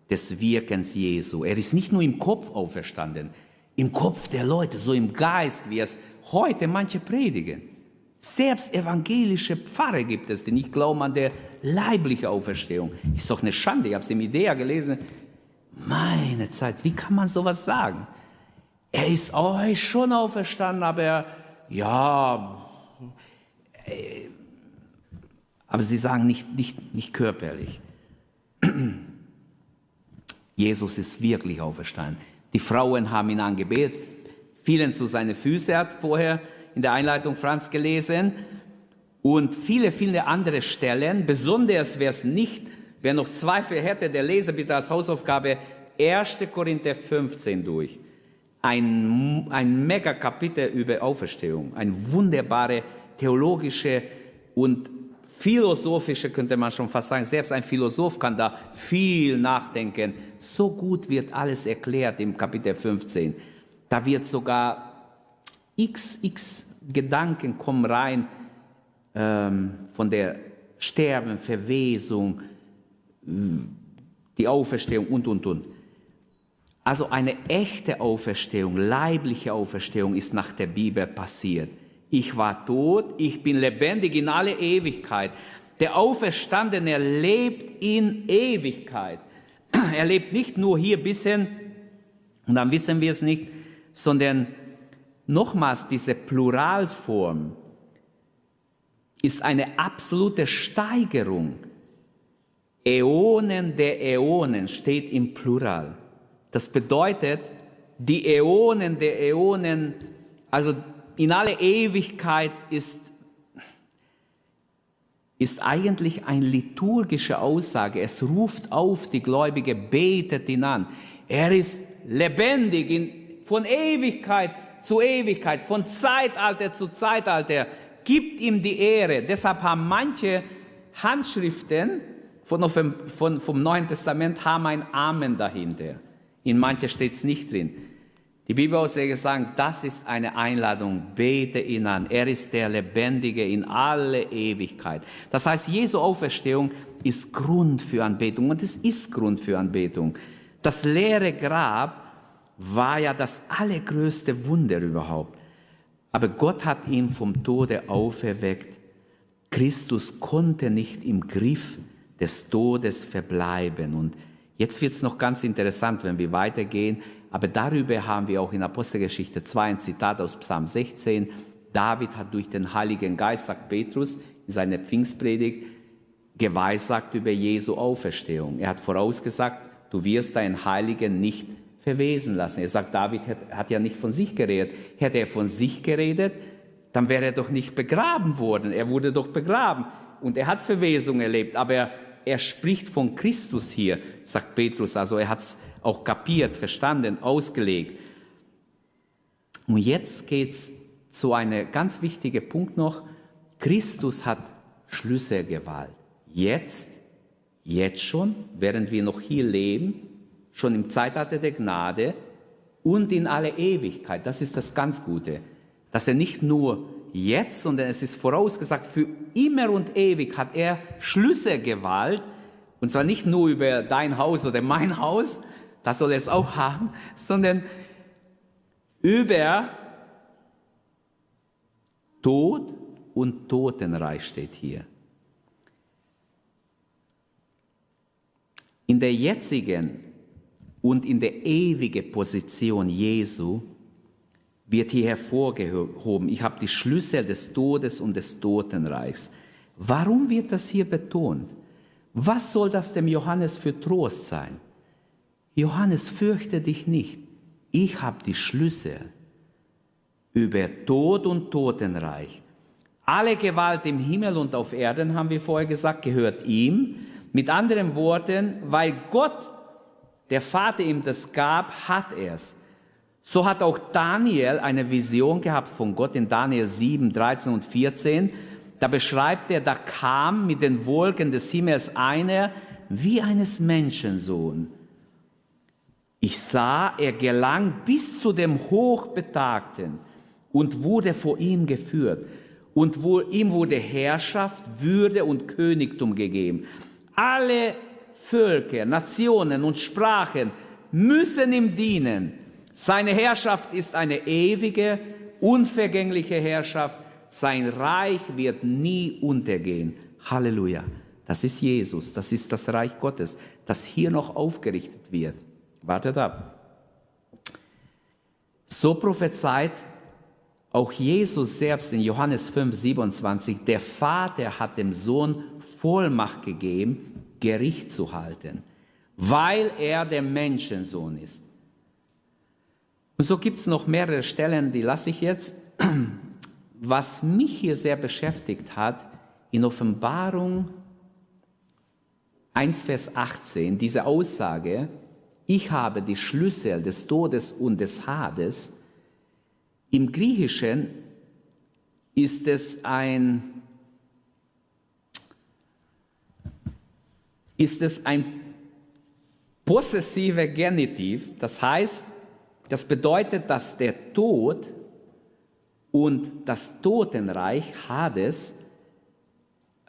[SPEAKER 2] des Wirkens Jesu. Er ist nicht nur im Kopf auferstanden, im Kopf der Leute, so im Geist, wie es heute manche predigen. Selbst evangelische Pfarrer gibt es, die nicht glauben an der leibliche Auferstehung. Ist doch eine Schande. Ich habe es im Idea gelesen. Meine Zeit, wie kann man sowas sagen? Er ist euch schon auferstanden, aber ja, aber sie sagen nicht, nicht, nicht körperlich. Jesus ist wirklich auferstanden. Die Frauen haben ihn angebetet, fielen zu seinen Füßen, hat vorher in der Einleitung Franz gelesen, und viele, viele andere Stellen, besonders wer es nicht, wer noch Zweifel hätte, der lese bitte als Hausaufgabe 1. Korinther 15 durch. Ein, ein mega Kapitel über Auferstehung, ein wunderbare theologische und philosophische, könnte man schon fast sagen. Selbst ein Philosoph kann da viel nachdenken. So gut wird alles erklärt im Kapitel 15. Da wird sogar x, x Gedanken kommen rein, ähm, von der Sterben, Verwesung, die Auferstehung und, und, und. Also eine echte Auferstehung, leibliche Auferstehung ist nach der Bibel passiert. Ich war tot, ich bin lebendig in alle Ewigkeit. Der Auferstandene lebt in Ewigkeit. Er lebt nicht nur hier ein bisschen und dann wissen wir es nicht, sondern nochmals diese Pluralform, ist eine absolute Steigerung. Äonen der Äonen steht im Plural. Das bedeutet, die Äonen der Äonen, also in alle Ewigkeit ist, ist eigentlich eine liturgische Aussage. Es ruft auf, die Gläubige betet ihn an. Er ist lebendig in, von Ewigkeit zu Ewigkeit, von Zeitalter zu Zeitalter gibt ihm die Ehre. Deshalb haben manche Handschriften von, von, vom Neuen Testament haben ein Amen dahinter. In manchen steht es nicht drin. Die Bibelausleger sagen, das ist eine Einladung, bete ihn an. Er ist der Lebendige in alle Ewigkeit. Das heißt, Jesu Auferstehung ist Grund für Anbetung und es ist Grund für Anbetung. Das leere Grab war ja das allergrößte Wunder überhaupt. Aber Gott hat ihn vom Tode auferweckt. Christus konnte nicht im Griff des Todes verbleiben. Und jetzt wird es noch ganz interessant, wenn wir weitergehen. Aber darüber haben wir auch in Apostelgeschichte 2 ein Zitat aus Psalm 16. David hat durch den Heiligen Geist, sagt Petrus in seiner Pfingstpredigt, geweissagt über Jesu Auferstehung. Er hat vorausgesagt, du wirst deinen Heiligen nicht verwesen lassen. Er sagt, David hat, hat ja nicht von sich geredet. Hätte er von sich geredet, dann wäre er doch nicht begraben worden. Er wurde doch begraben und er hat Verwesung erlebt, aber er, spricht von Christus hier, sagt Petrus. Also er hat es auch kapiert, verstanden, ausgelegt. Und jetzt geht es zu einem ganz wichtigen Punkt noch. Christus hat Schlüsselgewalt. Jetzt, jetzt schon, während wir noch hier leben, schon im Zeitalter der Gnade und in alle Ewigkeit. Das ist das ganz Gute, dass er nicht nur jetzt, sondern es ist vorausgesagt, für immer und ewig hat er Schlüsselgewalt, und zwar nicht nur über dein Haus oder mein Haus, das soll er es auch haben, sondern über Tod und Totenreich steht hier. In der jetzigen und in der ewigen Position Jesu wird hier hervorgehoben, ich habe die Schlüssel des Todes und des Totenreichs. Warum wird das hier betont? Was soll das dem Johannes für Trost sein? Johannes, fürchte dich nicht. Ich habe die Schlüssel über Tod und Totenreich. Alle Gewalt im Himmel und auf Erden, haben wir vorher gesagt, gehört ihm. Mit anderen Worten, weil Gott, der Vater ihm das gab, hat er es. So hat auch Daniel eine Vision gehabt von Gott in Daniel 7, 13 und 14. Da beschreibt er, da kam mit den Wolken des Himmels einer wie eines Menschensohn. Ich sah, er gelang bis zu dem Hochbetagten und wurde vor ihm geführt. Und ihm wurde Herrschaft, Würde und Königtum gegeben. Alle Völker, Nationen und Sprachen müssen ihm dienen. Seine Herrschaft ist eine ewige, unvergängliche Herrschaft. Sein Reich wird nie untergehen. Halleluja. Das ist Jesus, das ist das Reich Gottes, das hier noch aufgerichtet wird. Wartet ab. So prophezeit auch Jesus selbst in Johannes 5, 27, der Vater hat dem Sohn Vollmacht gegeben, Gericht zu halten, weil er der Menschensohn ist. Und so gibt es noch mehrere Stellen, die lasse ich jetzt. Was mich hier sehr beschäftigt hat, in Offenbarung 1, Vers 18, diese Aussage, ich habe die Schlüssel des Todes und des Hades, im Griechischen ist es ein, ist es ein possessiver Genitiv, das heißt, das bedeutet, dass der Tod und das Totenreich Hades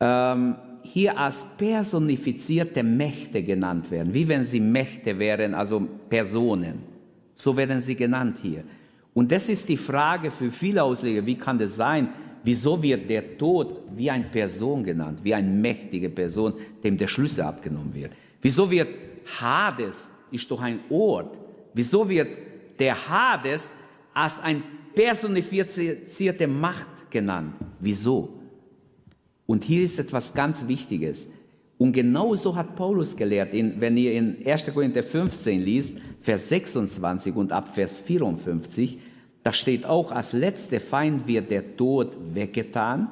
[SPEAKER 2] ähm, hier als personifizierte Mächte genannt werden, wie wenn sie Mächte wären, also Personen. So werden sie genannt hier. Und das ist die Frage für viele Ausleger, wie kann das sein? Wieso wird der Tod wie eine Person genannt, wie eine mächtige Person, dem der Schlüssel abgenommen wird? Wieso wird Hades, ist doch ein Ort, wieso wird der Hades als eine personifizierte Macht genannt? Wieso? Und hier ist etwas ganz Wichtiges. Und genauso hat Paulus gelehrt, in, wenn ihr in 1. Korinther 15 liest, Vers 26 und ab Vers 54, da steht auch, als letzter Feind wird der Tod weggetan.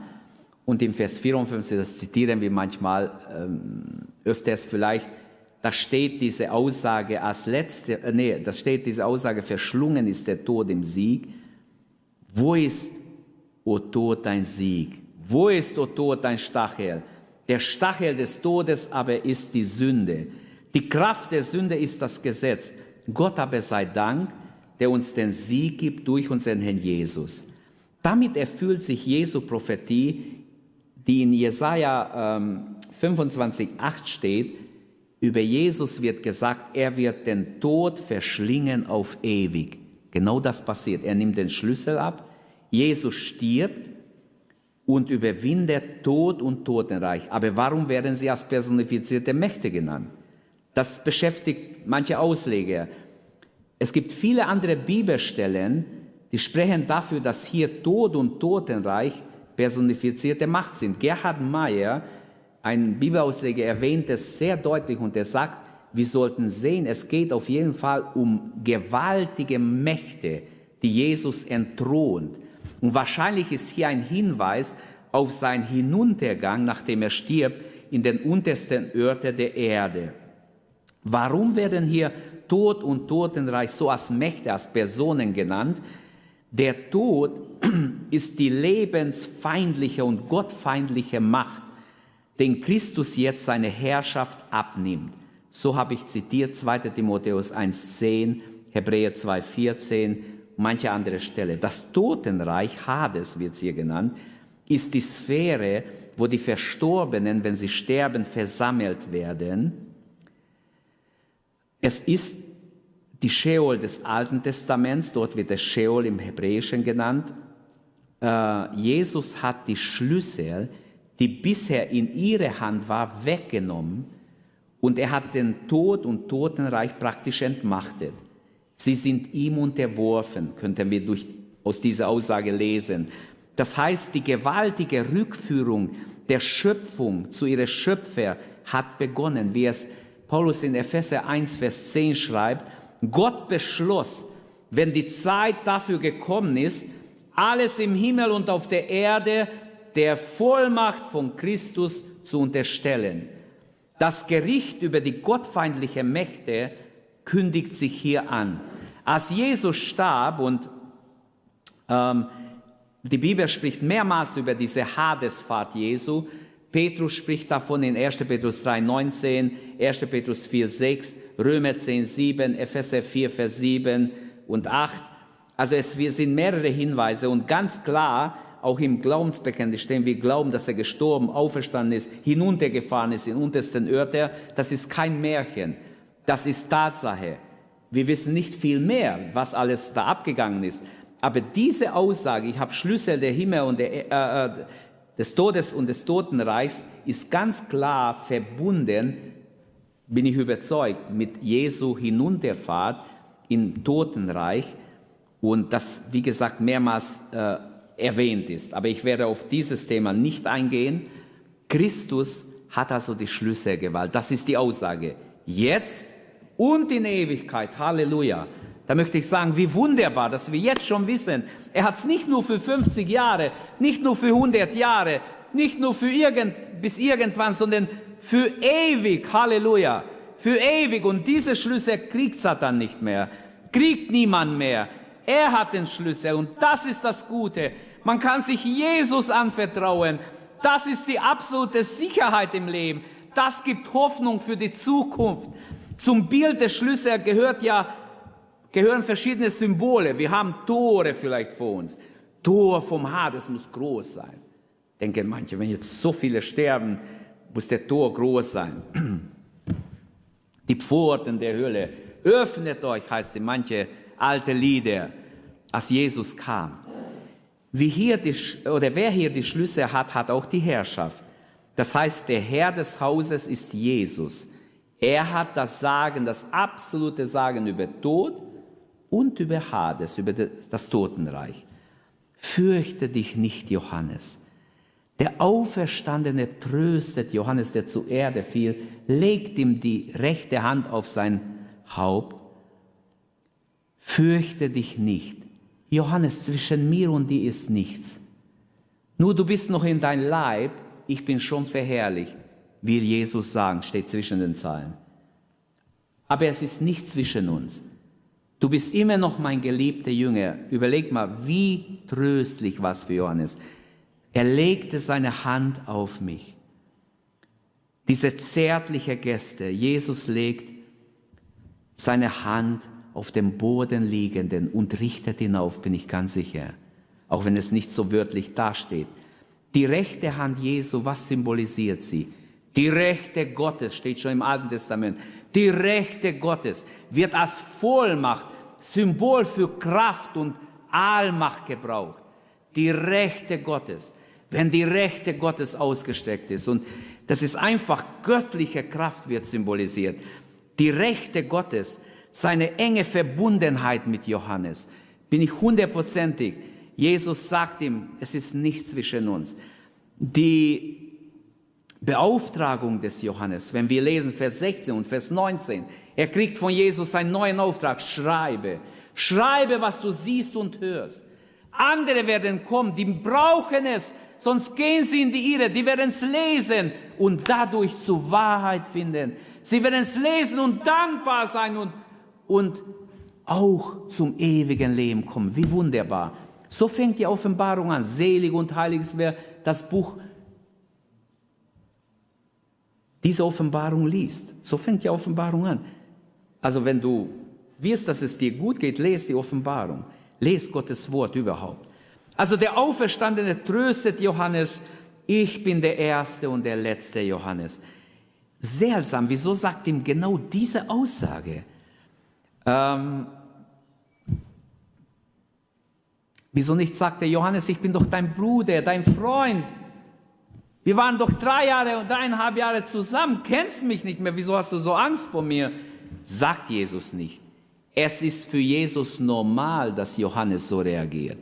[SPEAKER 2] Und im Vers 54, das zitieren wir manchmal ähm, öfters vielleicht, da steht diese Aussage als letzte, äh, nee, da steht diese Aussage, verschlungen ist der Tod im Sieg. Wo ist, o Tod, dein Sieg? Wo ist, o Tod, dein Stachel? Der Stachel des Todes aber ist die Sünde. Die Kraft der Sünde ist das Gesetz. Gott aber sei Dank, der uns den Sieg gibt durch unseren Herrn Jesus. Damit erfüllt sich Jesu Prophetie, die in Jesaja ähm, 25, 8 steht. Über Jesus wird gesagt, er wird den Tod verschlingen auf ewig. Genau das passiert. Er nimmt den Schlüssel ab. Jesus stirbt und überwindet Tod und Totenreich. Aber warum werden sie als personifizierte Mächte genannt? Das beschäftigt manche Ausleger. Es gibt viele andere Bibelstellen, die sprechen dafür, dass hier Tod und Totenreich personifizierte Macht sind. Gerhard Meyer, ein Bibelausleger, erwähnt es sehr deutlich und er sagt, wir sollten sehen, es geht auf jeden Fall um gewaltige Mächte, die Jesus entthront. Und wahrscheinlich ist hier ein Hinweis auf seinen Hinuntergang, nachdem er stirbt, in den untersten Orte der Erde. Warum werden hier Tod und Totenreich so als Mächte, als Personen genannt? Der Tod ist die lebensfeindliche und gottfeindliche Macht, den Christus jetzt seine Herrschaft abnimmt. So habe ich zitiert 2 Timotheus 1.10, Hebräer 2.14, manche andere Stelle. Das Totenreich, Hades wird es hier genannt, ist die Sphäre, wo die Verstorbenen, wenn sie sterben, versammelt werden. Es ist die Sheol des Alten Testaments, dort wird es Sheol im Hebräischen genannt. Äh, Jesus hat die Schlüssel, die bisher in ihre Hand war, weggenommen und er hat den Tod und Totenreich praktisch entmachtet. Sie sind ihm unterworfen, könnten wir durch, aus dieser Aussage lesen. Das heißt, die gewaltige Rückführung der Schöpfung zu ihrer Schöpfer hat begonnen, wie es Paulus in Epheser 1, Vers 10 schreibt. Gott beschloss, wenn die Zeit dafür gekommen ist, alles im Himmel und auf der Erde der Vollmacht von Christus zu unterstellen. Das Gericht über die gottfeindlichen Mächte kündigt sich hier an. Als Jesus starb und ähm, die Bibel spricht mehrmals über diese Hadesfahrt Jesu. Petrus spricht davon in 1. Petrus 3, 19, 1. Petrus 4, 6, Römer 10, 7, Epheser 4, Vers 7 und 8. Also es sind mehrere Hinweise und ganz klar, auch im Glaubensbekenntnis stehen, wir glauben, dass er gestorben, auferstanden ist, hinuntergefahren ist in untersten Örter. Das ist kein Märchen. Das ist Tatsache. Wir wissen nicht viel mehr, was alles da abgegangen ist. Aber diese Aussage, ich habe Schlüssel der Himmel und der, äh, äh, des Todes und des Totenreichs, ist ganz klar verbunden, bin ich überzeugt, mit Jesu Hinunterfahrt im Totenreich und das, wie gesagt, mehrmals äh, erwähnt ist. Aber ich werde auf dieses Thema nicht eingehen. Christus hat also die Schlüsselgewalt. Das ist die Aussage. Jetzt und in Ewigkeit. Halleluja. Da möchte ich sagen, wie wunderbar, dass wir jetzt schon wissen, er hat es nicht nur für 50 Jahre, nicht nur für 100 Jahre, nicht nur für irgend, bis irgendwann, sondern für ewig. Halleluja. Für ewig. Und diese Schlüssel kriegt Satan nicht mehr. Kriegt niemand mehr. Er hat den Schlüssel. Und das ist das Gute. Man kann sich Jesus anvertrauen. Das ist die absolute Sicherheit im Leben. Das gibt Hoffnung für die Zukunft. Zum Bild des Schlüssels gehört ja, gehören verschiedene Symbole. Wir haben Tore vielleicht vor uns. Tor vom Hades muss groß sein. Denken manche, wenn jetzt so viele sterben, muss der Tor groß sein. Die Pforten der Hölle. Öffnet euch, heißt es in manche alte Lieder, als Jesus kam. Wie hier die, oder wer hier die Schlüsse hat, hat auch die Herrschaft. Das heißt, der Herr des Hauses ist Jesus. Er hat das Sagen, das absolute Sagen über Tod und über Hades, über das Totenreich. Fürchte dich nicht, Johannes. Der Auferstandene tröstet Johannes, der zur Erde fiel, legt ihm die rechte Hand auf sein Haupt. Fürchte dich nicht. Johannes, zwischen mir und dir ist nichts. Nur du bist noch in dein Leib, ich bin schon verherrlicht will Jesus sagen, steht zwischen den Zeilen. Aber es ist nicht zwischen uns. Du bist immer noch mein geliebter Jünger. Überleg mal, wie tröstlich was für Johannes. Er legte seine Hand auf mich. Diese zärtliche Geste. Jesus legt seine Hand auf dem Boden liegenden und richtet ihn auf, bin ich ganz sicher. Auch wenn es nicht so wörtlich dasteht. Die rechte Hand Jesu, was symbolisiert sie? Die Rechte Gottes steht schon im Alten Testament. Die Rechte Gottes wird als Vollmacht, Symbol für Kraft und Allmacht gebraucht. Die Rechte Gottes, wenn die Rechte Gottes ausgestreckt ist und das ist einfach göttliche Kraft wird symbolisiert. Die Rechte Gottes, seine enge Verbundenheit mit Johannes, bin ich hundertprozentig. Jesus sagt ihm, es ist nichts zwischen uns. Die Beauftragung des Johannes, wenn wir lesen Vers 16 und Vers 19, er kriegt von Jesus einen neuen Auftrag, schreibe, schreibe, was du siehst und hörst. Andere werden kommen, die brauchen es, sonst gehen sie in die Irre, die werden es lesen und dadurch zur Wahrheit finden. Sie werden es lesen und dankbar sein und, und auch zum ewigen Leben kommen. Wie wunderbar. So fängt die Offenbarung an. Selig und heilig ist, wer das Buch diese Offenbarung liest. So fängt die Offenbarung an. Also wenn du wirst, dass es dir gut geht, lest die Offenbarung. Lest Gottes Wort überhaupt. Also der Auferstandene tröstet Johannes, ich bin der Erste und der Letzte Johannes. Seltsam, wieso sagt ihm genau diese Aussage? Ähm, wieso nicht sagt der Johannes, ich bin doch dein Bruder, dein Freund? Wir waren doch drei Jahre und dreieinhalb Jahre zusammen, kennst mich nicht mehr, wieso hast du so Angst vor mir? Sagt Jesus nicht. Es ist für Jesus normal, dass Johannes so reagiert.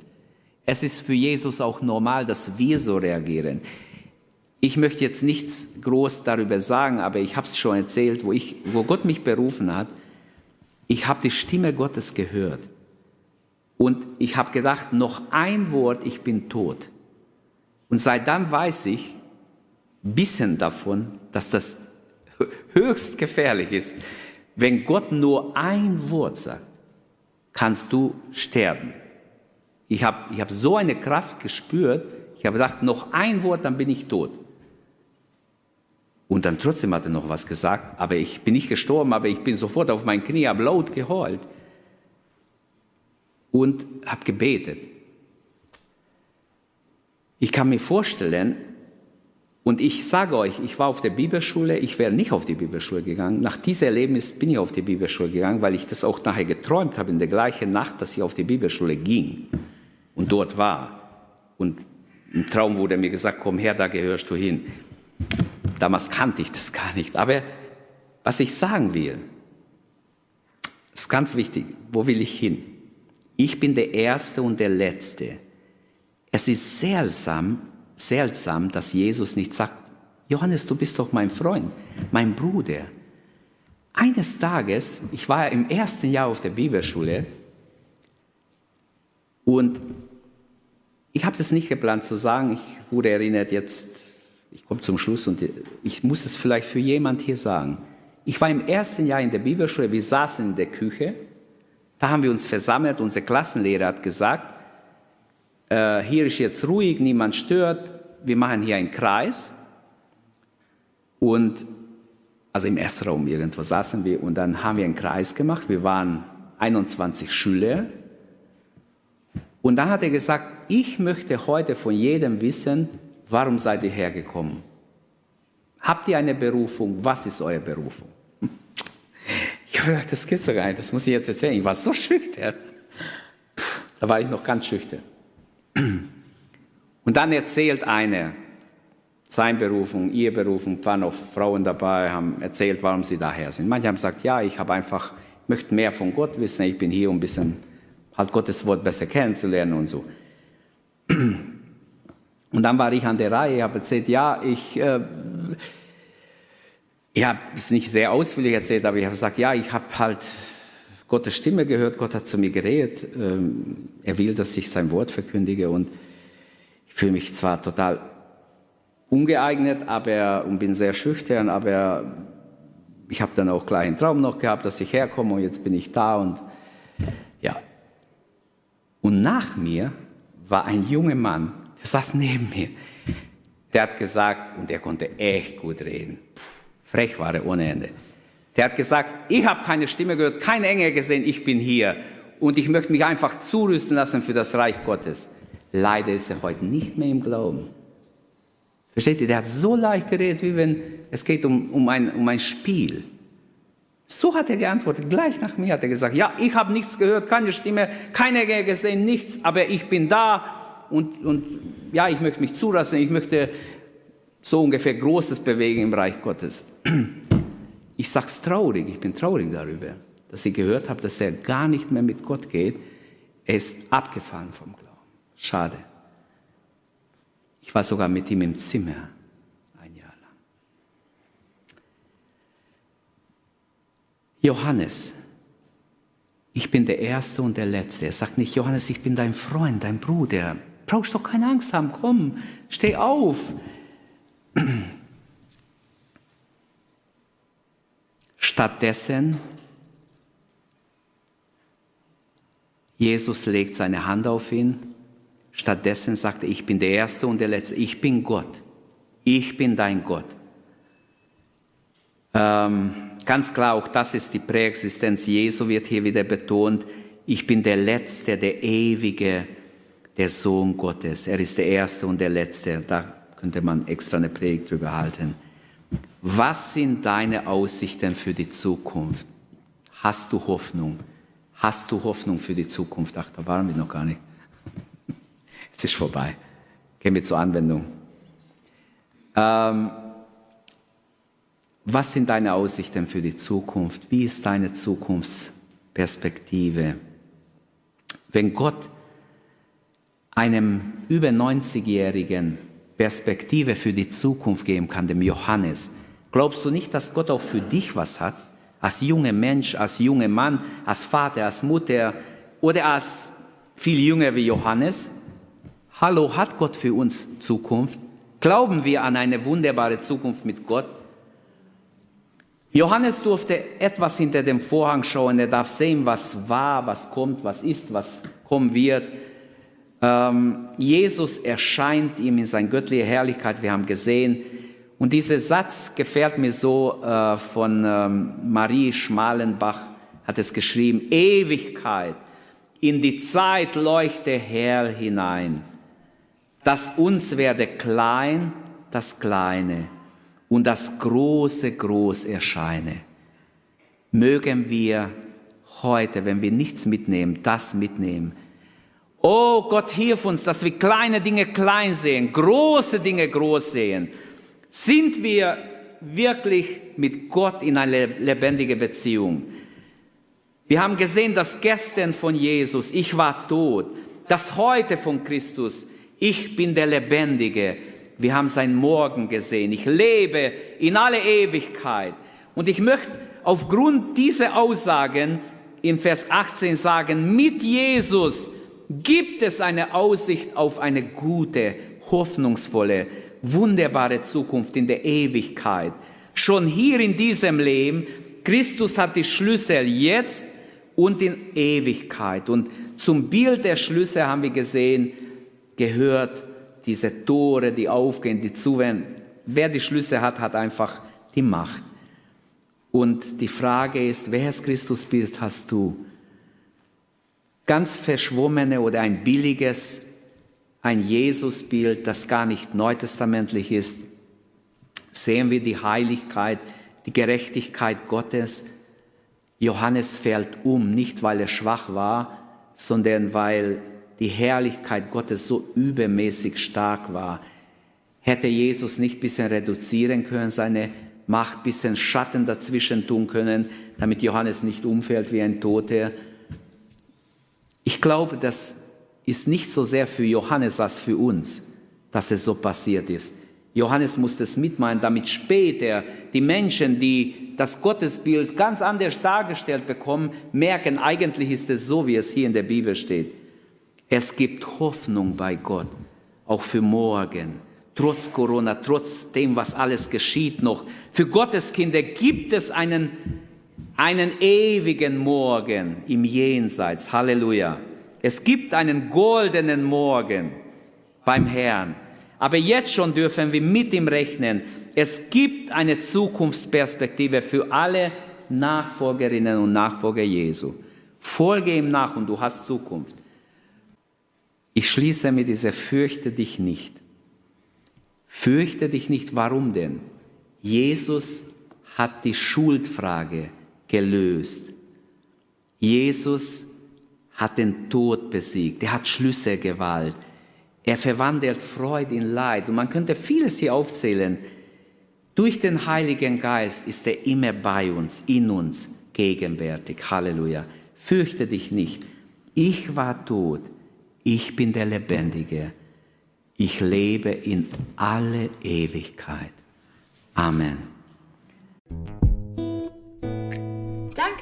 [SPEAKER 2] Es ist für Jesus auch normal, dass wir so reagieren. Ich möchte jetzt nichts groß darüber sagen, aber ich habe es schon erzählt, wo, ich, wo Gott mich berufen hat. Ich habe die Stimme Gottes gehört. Und ich habe gedacht, noch ein Wort, ich bin tot. Und seit dann weiß ich, bisschen davon, dass das höchst gefährlich ist. Wenn Gott nur ein Wort sagt, kannst du sterben. Ich habe ich hab so eine Kraft gespürt, ich habe gedacht, noch ein Wort, dann bin ich tot. Und dann trotzdem hat er noch was gesagt, aber ich bin nicht gestorben, aber ich bin sofort auf mein Knie, habe laut geheult und habe gebetet. Ich kann mir vorstellen, und ich sage euch, ich war auf der Bibelschule, ich wäre nicht auf die Bibelschule gegangen. Nach diesem Erlebnis bin ich auf die Bibelschule gegangen, weil ich das auch nachher geträumt habe in der gleichen Nacht, dass ich auf die Bibelschule ging und dort war. Und im Traum wurde mir gesagt, komm her, da gehörst du hin. Damals kannte ich das gar nicht. Aber was ich sagen will, ist ganz wichtig. Wo will ich hin? Ich bin der Erste und der Letzte. Es ist seltsam, seltsam, dass Jesus nicht sagt, Johannes, du bist doch mein Freund, mein Bruder. Eines Tages, ich war im ersten Jahr auf der Bibelschule und ich habe das nicht geplant zu sagen, ich wurde erinnert jetzt, ich komme zum Schluss und ich muss es vielleicht für jemand hier sagen. Ich war im ersten Jahr in der Bibelschule, wir saßen in der Küche, da haben wir uns versammelt, unser Klassenlehrer hat gesagt, äh, hier ist jetzt ruhig, niemand stört, wir machen hier einen Kreis und also im Essraum irgendwo saßen wir und dann haben wir einen Kreis gemacht. Wir waren 21 Schüler und dann hat er gesagt, ich möchte heute von jedem wissen, warum seid ihr hergekommen? Habt ihr eine Berufung? Was ist eure Berufung? Ich habe gedacht, das gibt's doch gar nicht, das muss ich jetzt erzählen. Ich war so schüchtern. Da war ich noch ganz schüchtern. Und dann erzählt einer seine Berufung, ihre Berufung, waren auch Frauen dabei, haben erzählt, warum sie daher sind. Manche haben gesagt, ja, ich habe einfach, möchte mehr von Gott wissen, ich bin hier, um ein bisschen halt Gottes Wort besser kennenzulernen und so. Und dann war ich an der Reihe, habe erzählt, ja, ich, äh, ich habe es nicht sehr ausführlich erzählt, aber ich habe gesagt, ja, ich habe halt Gottes Stimme gehört, Gott hat zu mir geredet, ähm, er will, dass ich sein Wort verkündige und ich fühle mich zwar total ungeeignet aber, und bin sehr schüchtern, aber ich habe dann auch gleich einen Traum noch gehabt, dass ich herkomme und jetzt bin ich da und ja. Und nach mir war ein junger Mann, der saß neben mir. Der hat gesagt, und der konnte echt gut reden, frech war er ohne Ende. Der hat gesagt, ich habe keine Stimme gehört, keine Engel gesehen, ich bin hier und ich möchte mich einfach zurüsten lassen für das Reich Gottes. Leider ist er heute nicht mehr im Glauben. Versteht ihr? Der hat so leicht geredet, wie wenn es geht um, um, ein, um ein Spiel. So hat er geantwortet. Gleich nach mir hat er gesagt, ja, ich habe nichts gehört, keine Stimme, keine gesehen, nichts, aber ich bin da und, und ja, ich möchte mich zulassen, ich möchte so ungefähr Großes bewegen im Reich Gottes. Ich sage es traurig, ich bin traurig darüber, dass ich gehört habe, dass er gar nicht mehr mit Gott geht. Er ist abgefahren vom Glauben. Schade. Ich war sogar mit ihm im Zimmer ein Jahr lang. Johannes, ich bin der Erste und der Letzte. Er sagt nicht, Johannes, ich bin dein Freund, dein Bruder, Brauchst doch keine Angst haben, komm, steh auf. Stattdessen, Jesus legt seine Hand auf ihn. Stattdessen sagt er, ich bin der Erste und der Letzte. Ich bin Gott. Ich bin dein Gott. Ähm, ganz klar, auch das ist die Präexistenz Jesu, wird hier wieder betont. Ich bin der Letzte, der Ewige, der Sohn Gottes. Er ist der Erste und der Letzte. Da könnte man extra eine Predigt drüber halten. Was sind deine Aussichten für die Zukunft? Hast du Hoffnung? Hast du Hoffnung für die Zukunft? Ach, da waren wir noch gar nicht. Jetzt ist vorbei. Gehen wir zur Anwendung. Ähm, was sind deine Aussichten für die Zukunft? Wie ist deine Zukunftsperspektive? Wenn Gott einem über 90-Jährigen Perspektive für die Zukunft geben kann, dem Johannes, glaubst du nicht, dass Gott auch für dich was hat? Als junger Mensch, als junger Mann, als Vater, als Mutter oder als viel jünger wie Johannes? Hallo, hat Gott für uns Zukunft? Glauben wir an eine wunderbare Zukunft mit Gott? Johannes durfte etwas hinter dem Vorhang schauen. Er darf sehen, was war, was kommt, was ist, was kommen wird. Ähm, Jesus erscheint ihm in seiner göttlichen Herrlichkeit. Wir haben gesehen. Und dieser Satz gefällt mir so äh, von ähm, Marie Schmalenbach, hat es geschrieben, Ewigkeit, in die Zeit leuchte Herr hinein. Das uns werde klein, das Kleine und das Große groß erscheine. Mögen wir heute, wenn wir nichts mitnehmen, das mitnehmen. Oh Gott, hilf uns, dass wir kleine Dinge klein sehen, große Dinge groß sehen. Sind wir wirklich mit Gott in eine lebendige Beziehung? Wir haben gesehen, dass gestern von Jesus, ich war tot, das heute von Christus, ich bin der Lebendige, wir haben sein Morgen gesehen. Ich lebe in alle Ewigkeit. Und ich möchte aufgrund dieser Aussagen im Vers 18 sagen, mit Jesus gibt es eine Aussicht auf eine gute, hoffnungsvolle, wunderbare Zukunft in der Ewigkeit. Schon hier in diesem Leben, Christus hat die Schlüssel jetzt und in Ewigkeit. Und zum Bild der Schlüssel haben wir gesehen, gehört diese Tore, die aufgehen, die zuwenden. Wer die Schlüsse hat, hat einfach die Macht. Und die Frage ist, welches Christusbild hast du? Ganz verschwommene oder ein billiges, ein Jesusbild, das gar nicht neutestamentlich ist, sehen wir die Heiligkeit, die Gerechtigkeit Gottes. Johannes fällt um, nicht weil er schwach war, sondern weil die Herrlichkeit Gottes so übermäßig stark war, hätte Jesus nicht ein bisschen reduzieren können, seine Macht, ein bisschen Schatten dazwischen tun können, damit Johannes nicht umfällt wie ein Toter. Ich glaube, das ist nicht so sehr für Johannes als für uns, dass es so passiert ist. Johannes musste es mitmeinen, damit später die Menschen, die das Gottesbild ganz anders dargestellt bekommen, merken, eigentlich ist es so, wie es hier in der Bibel steht. Es gibt Hoffnung bei Gott, auch für morgen. Trotz Corona, trotz dem, was alles geschieht noch. Für Gottes Kinder gibt es einen, einen ewigen Morgen im Jenseits. Halleluja. Es gibt einen goldenen Morgen beim Herrn. Aber jetzt schon dürfen wir mit ihm rechnen. Es gibt eine Zukunftsperspektive für alle Nachfolgerinnen und Nachfolger Jesu. Folge ihm nach und du hast Zukunft. Ich schließe mit dieser Fürchte dich nicht. Fürchte dich nicht, warum denn? Jesus hat die Schuldfrage gelöst. Jesus hat den Tod besiegt. Er hat Schlüsselgewalt. Er verwandelt Freude in Leid. Und man könnte vieles hier aufzählen. Durch den Heiligen Geist ist er immer bei uns, in uns, gegenwärtig. Halleluja. Fürchte dich nicht. Ich war tot ich bin der Lebendige, ich lebe in alle Ewigkeit. Amen.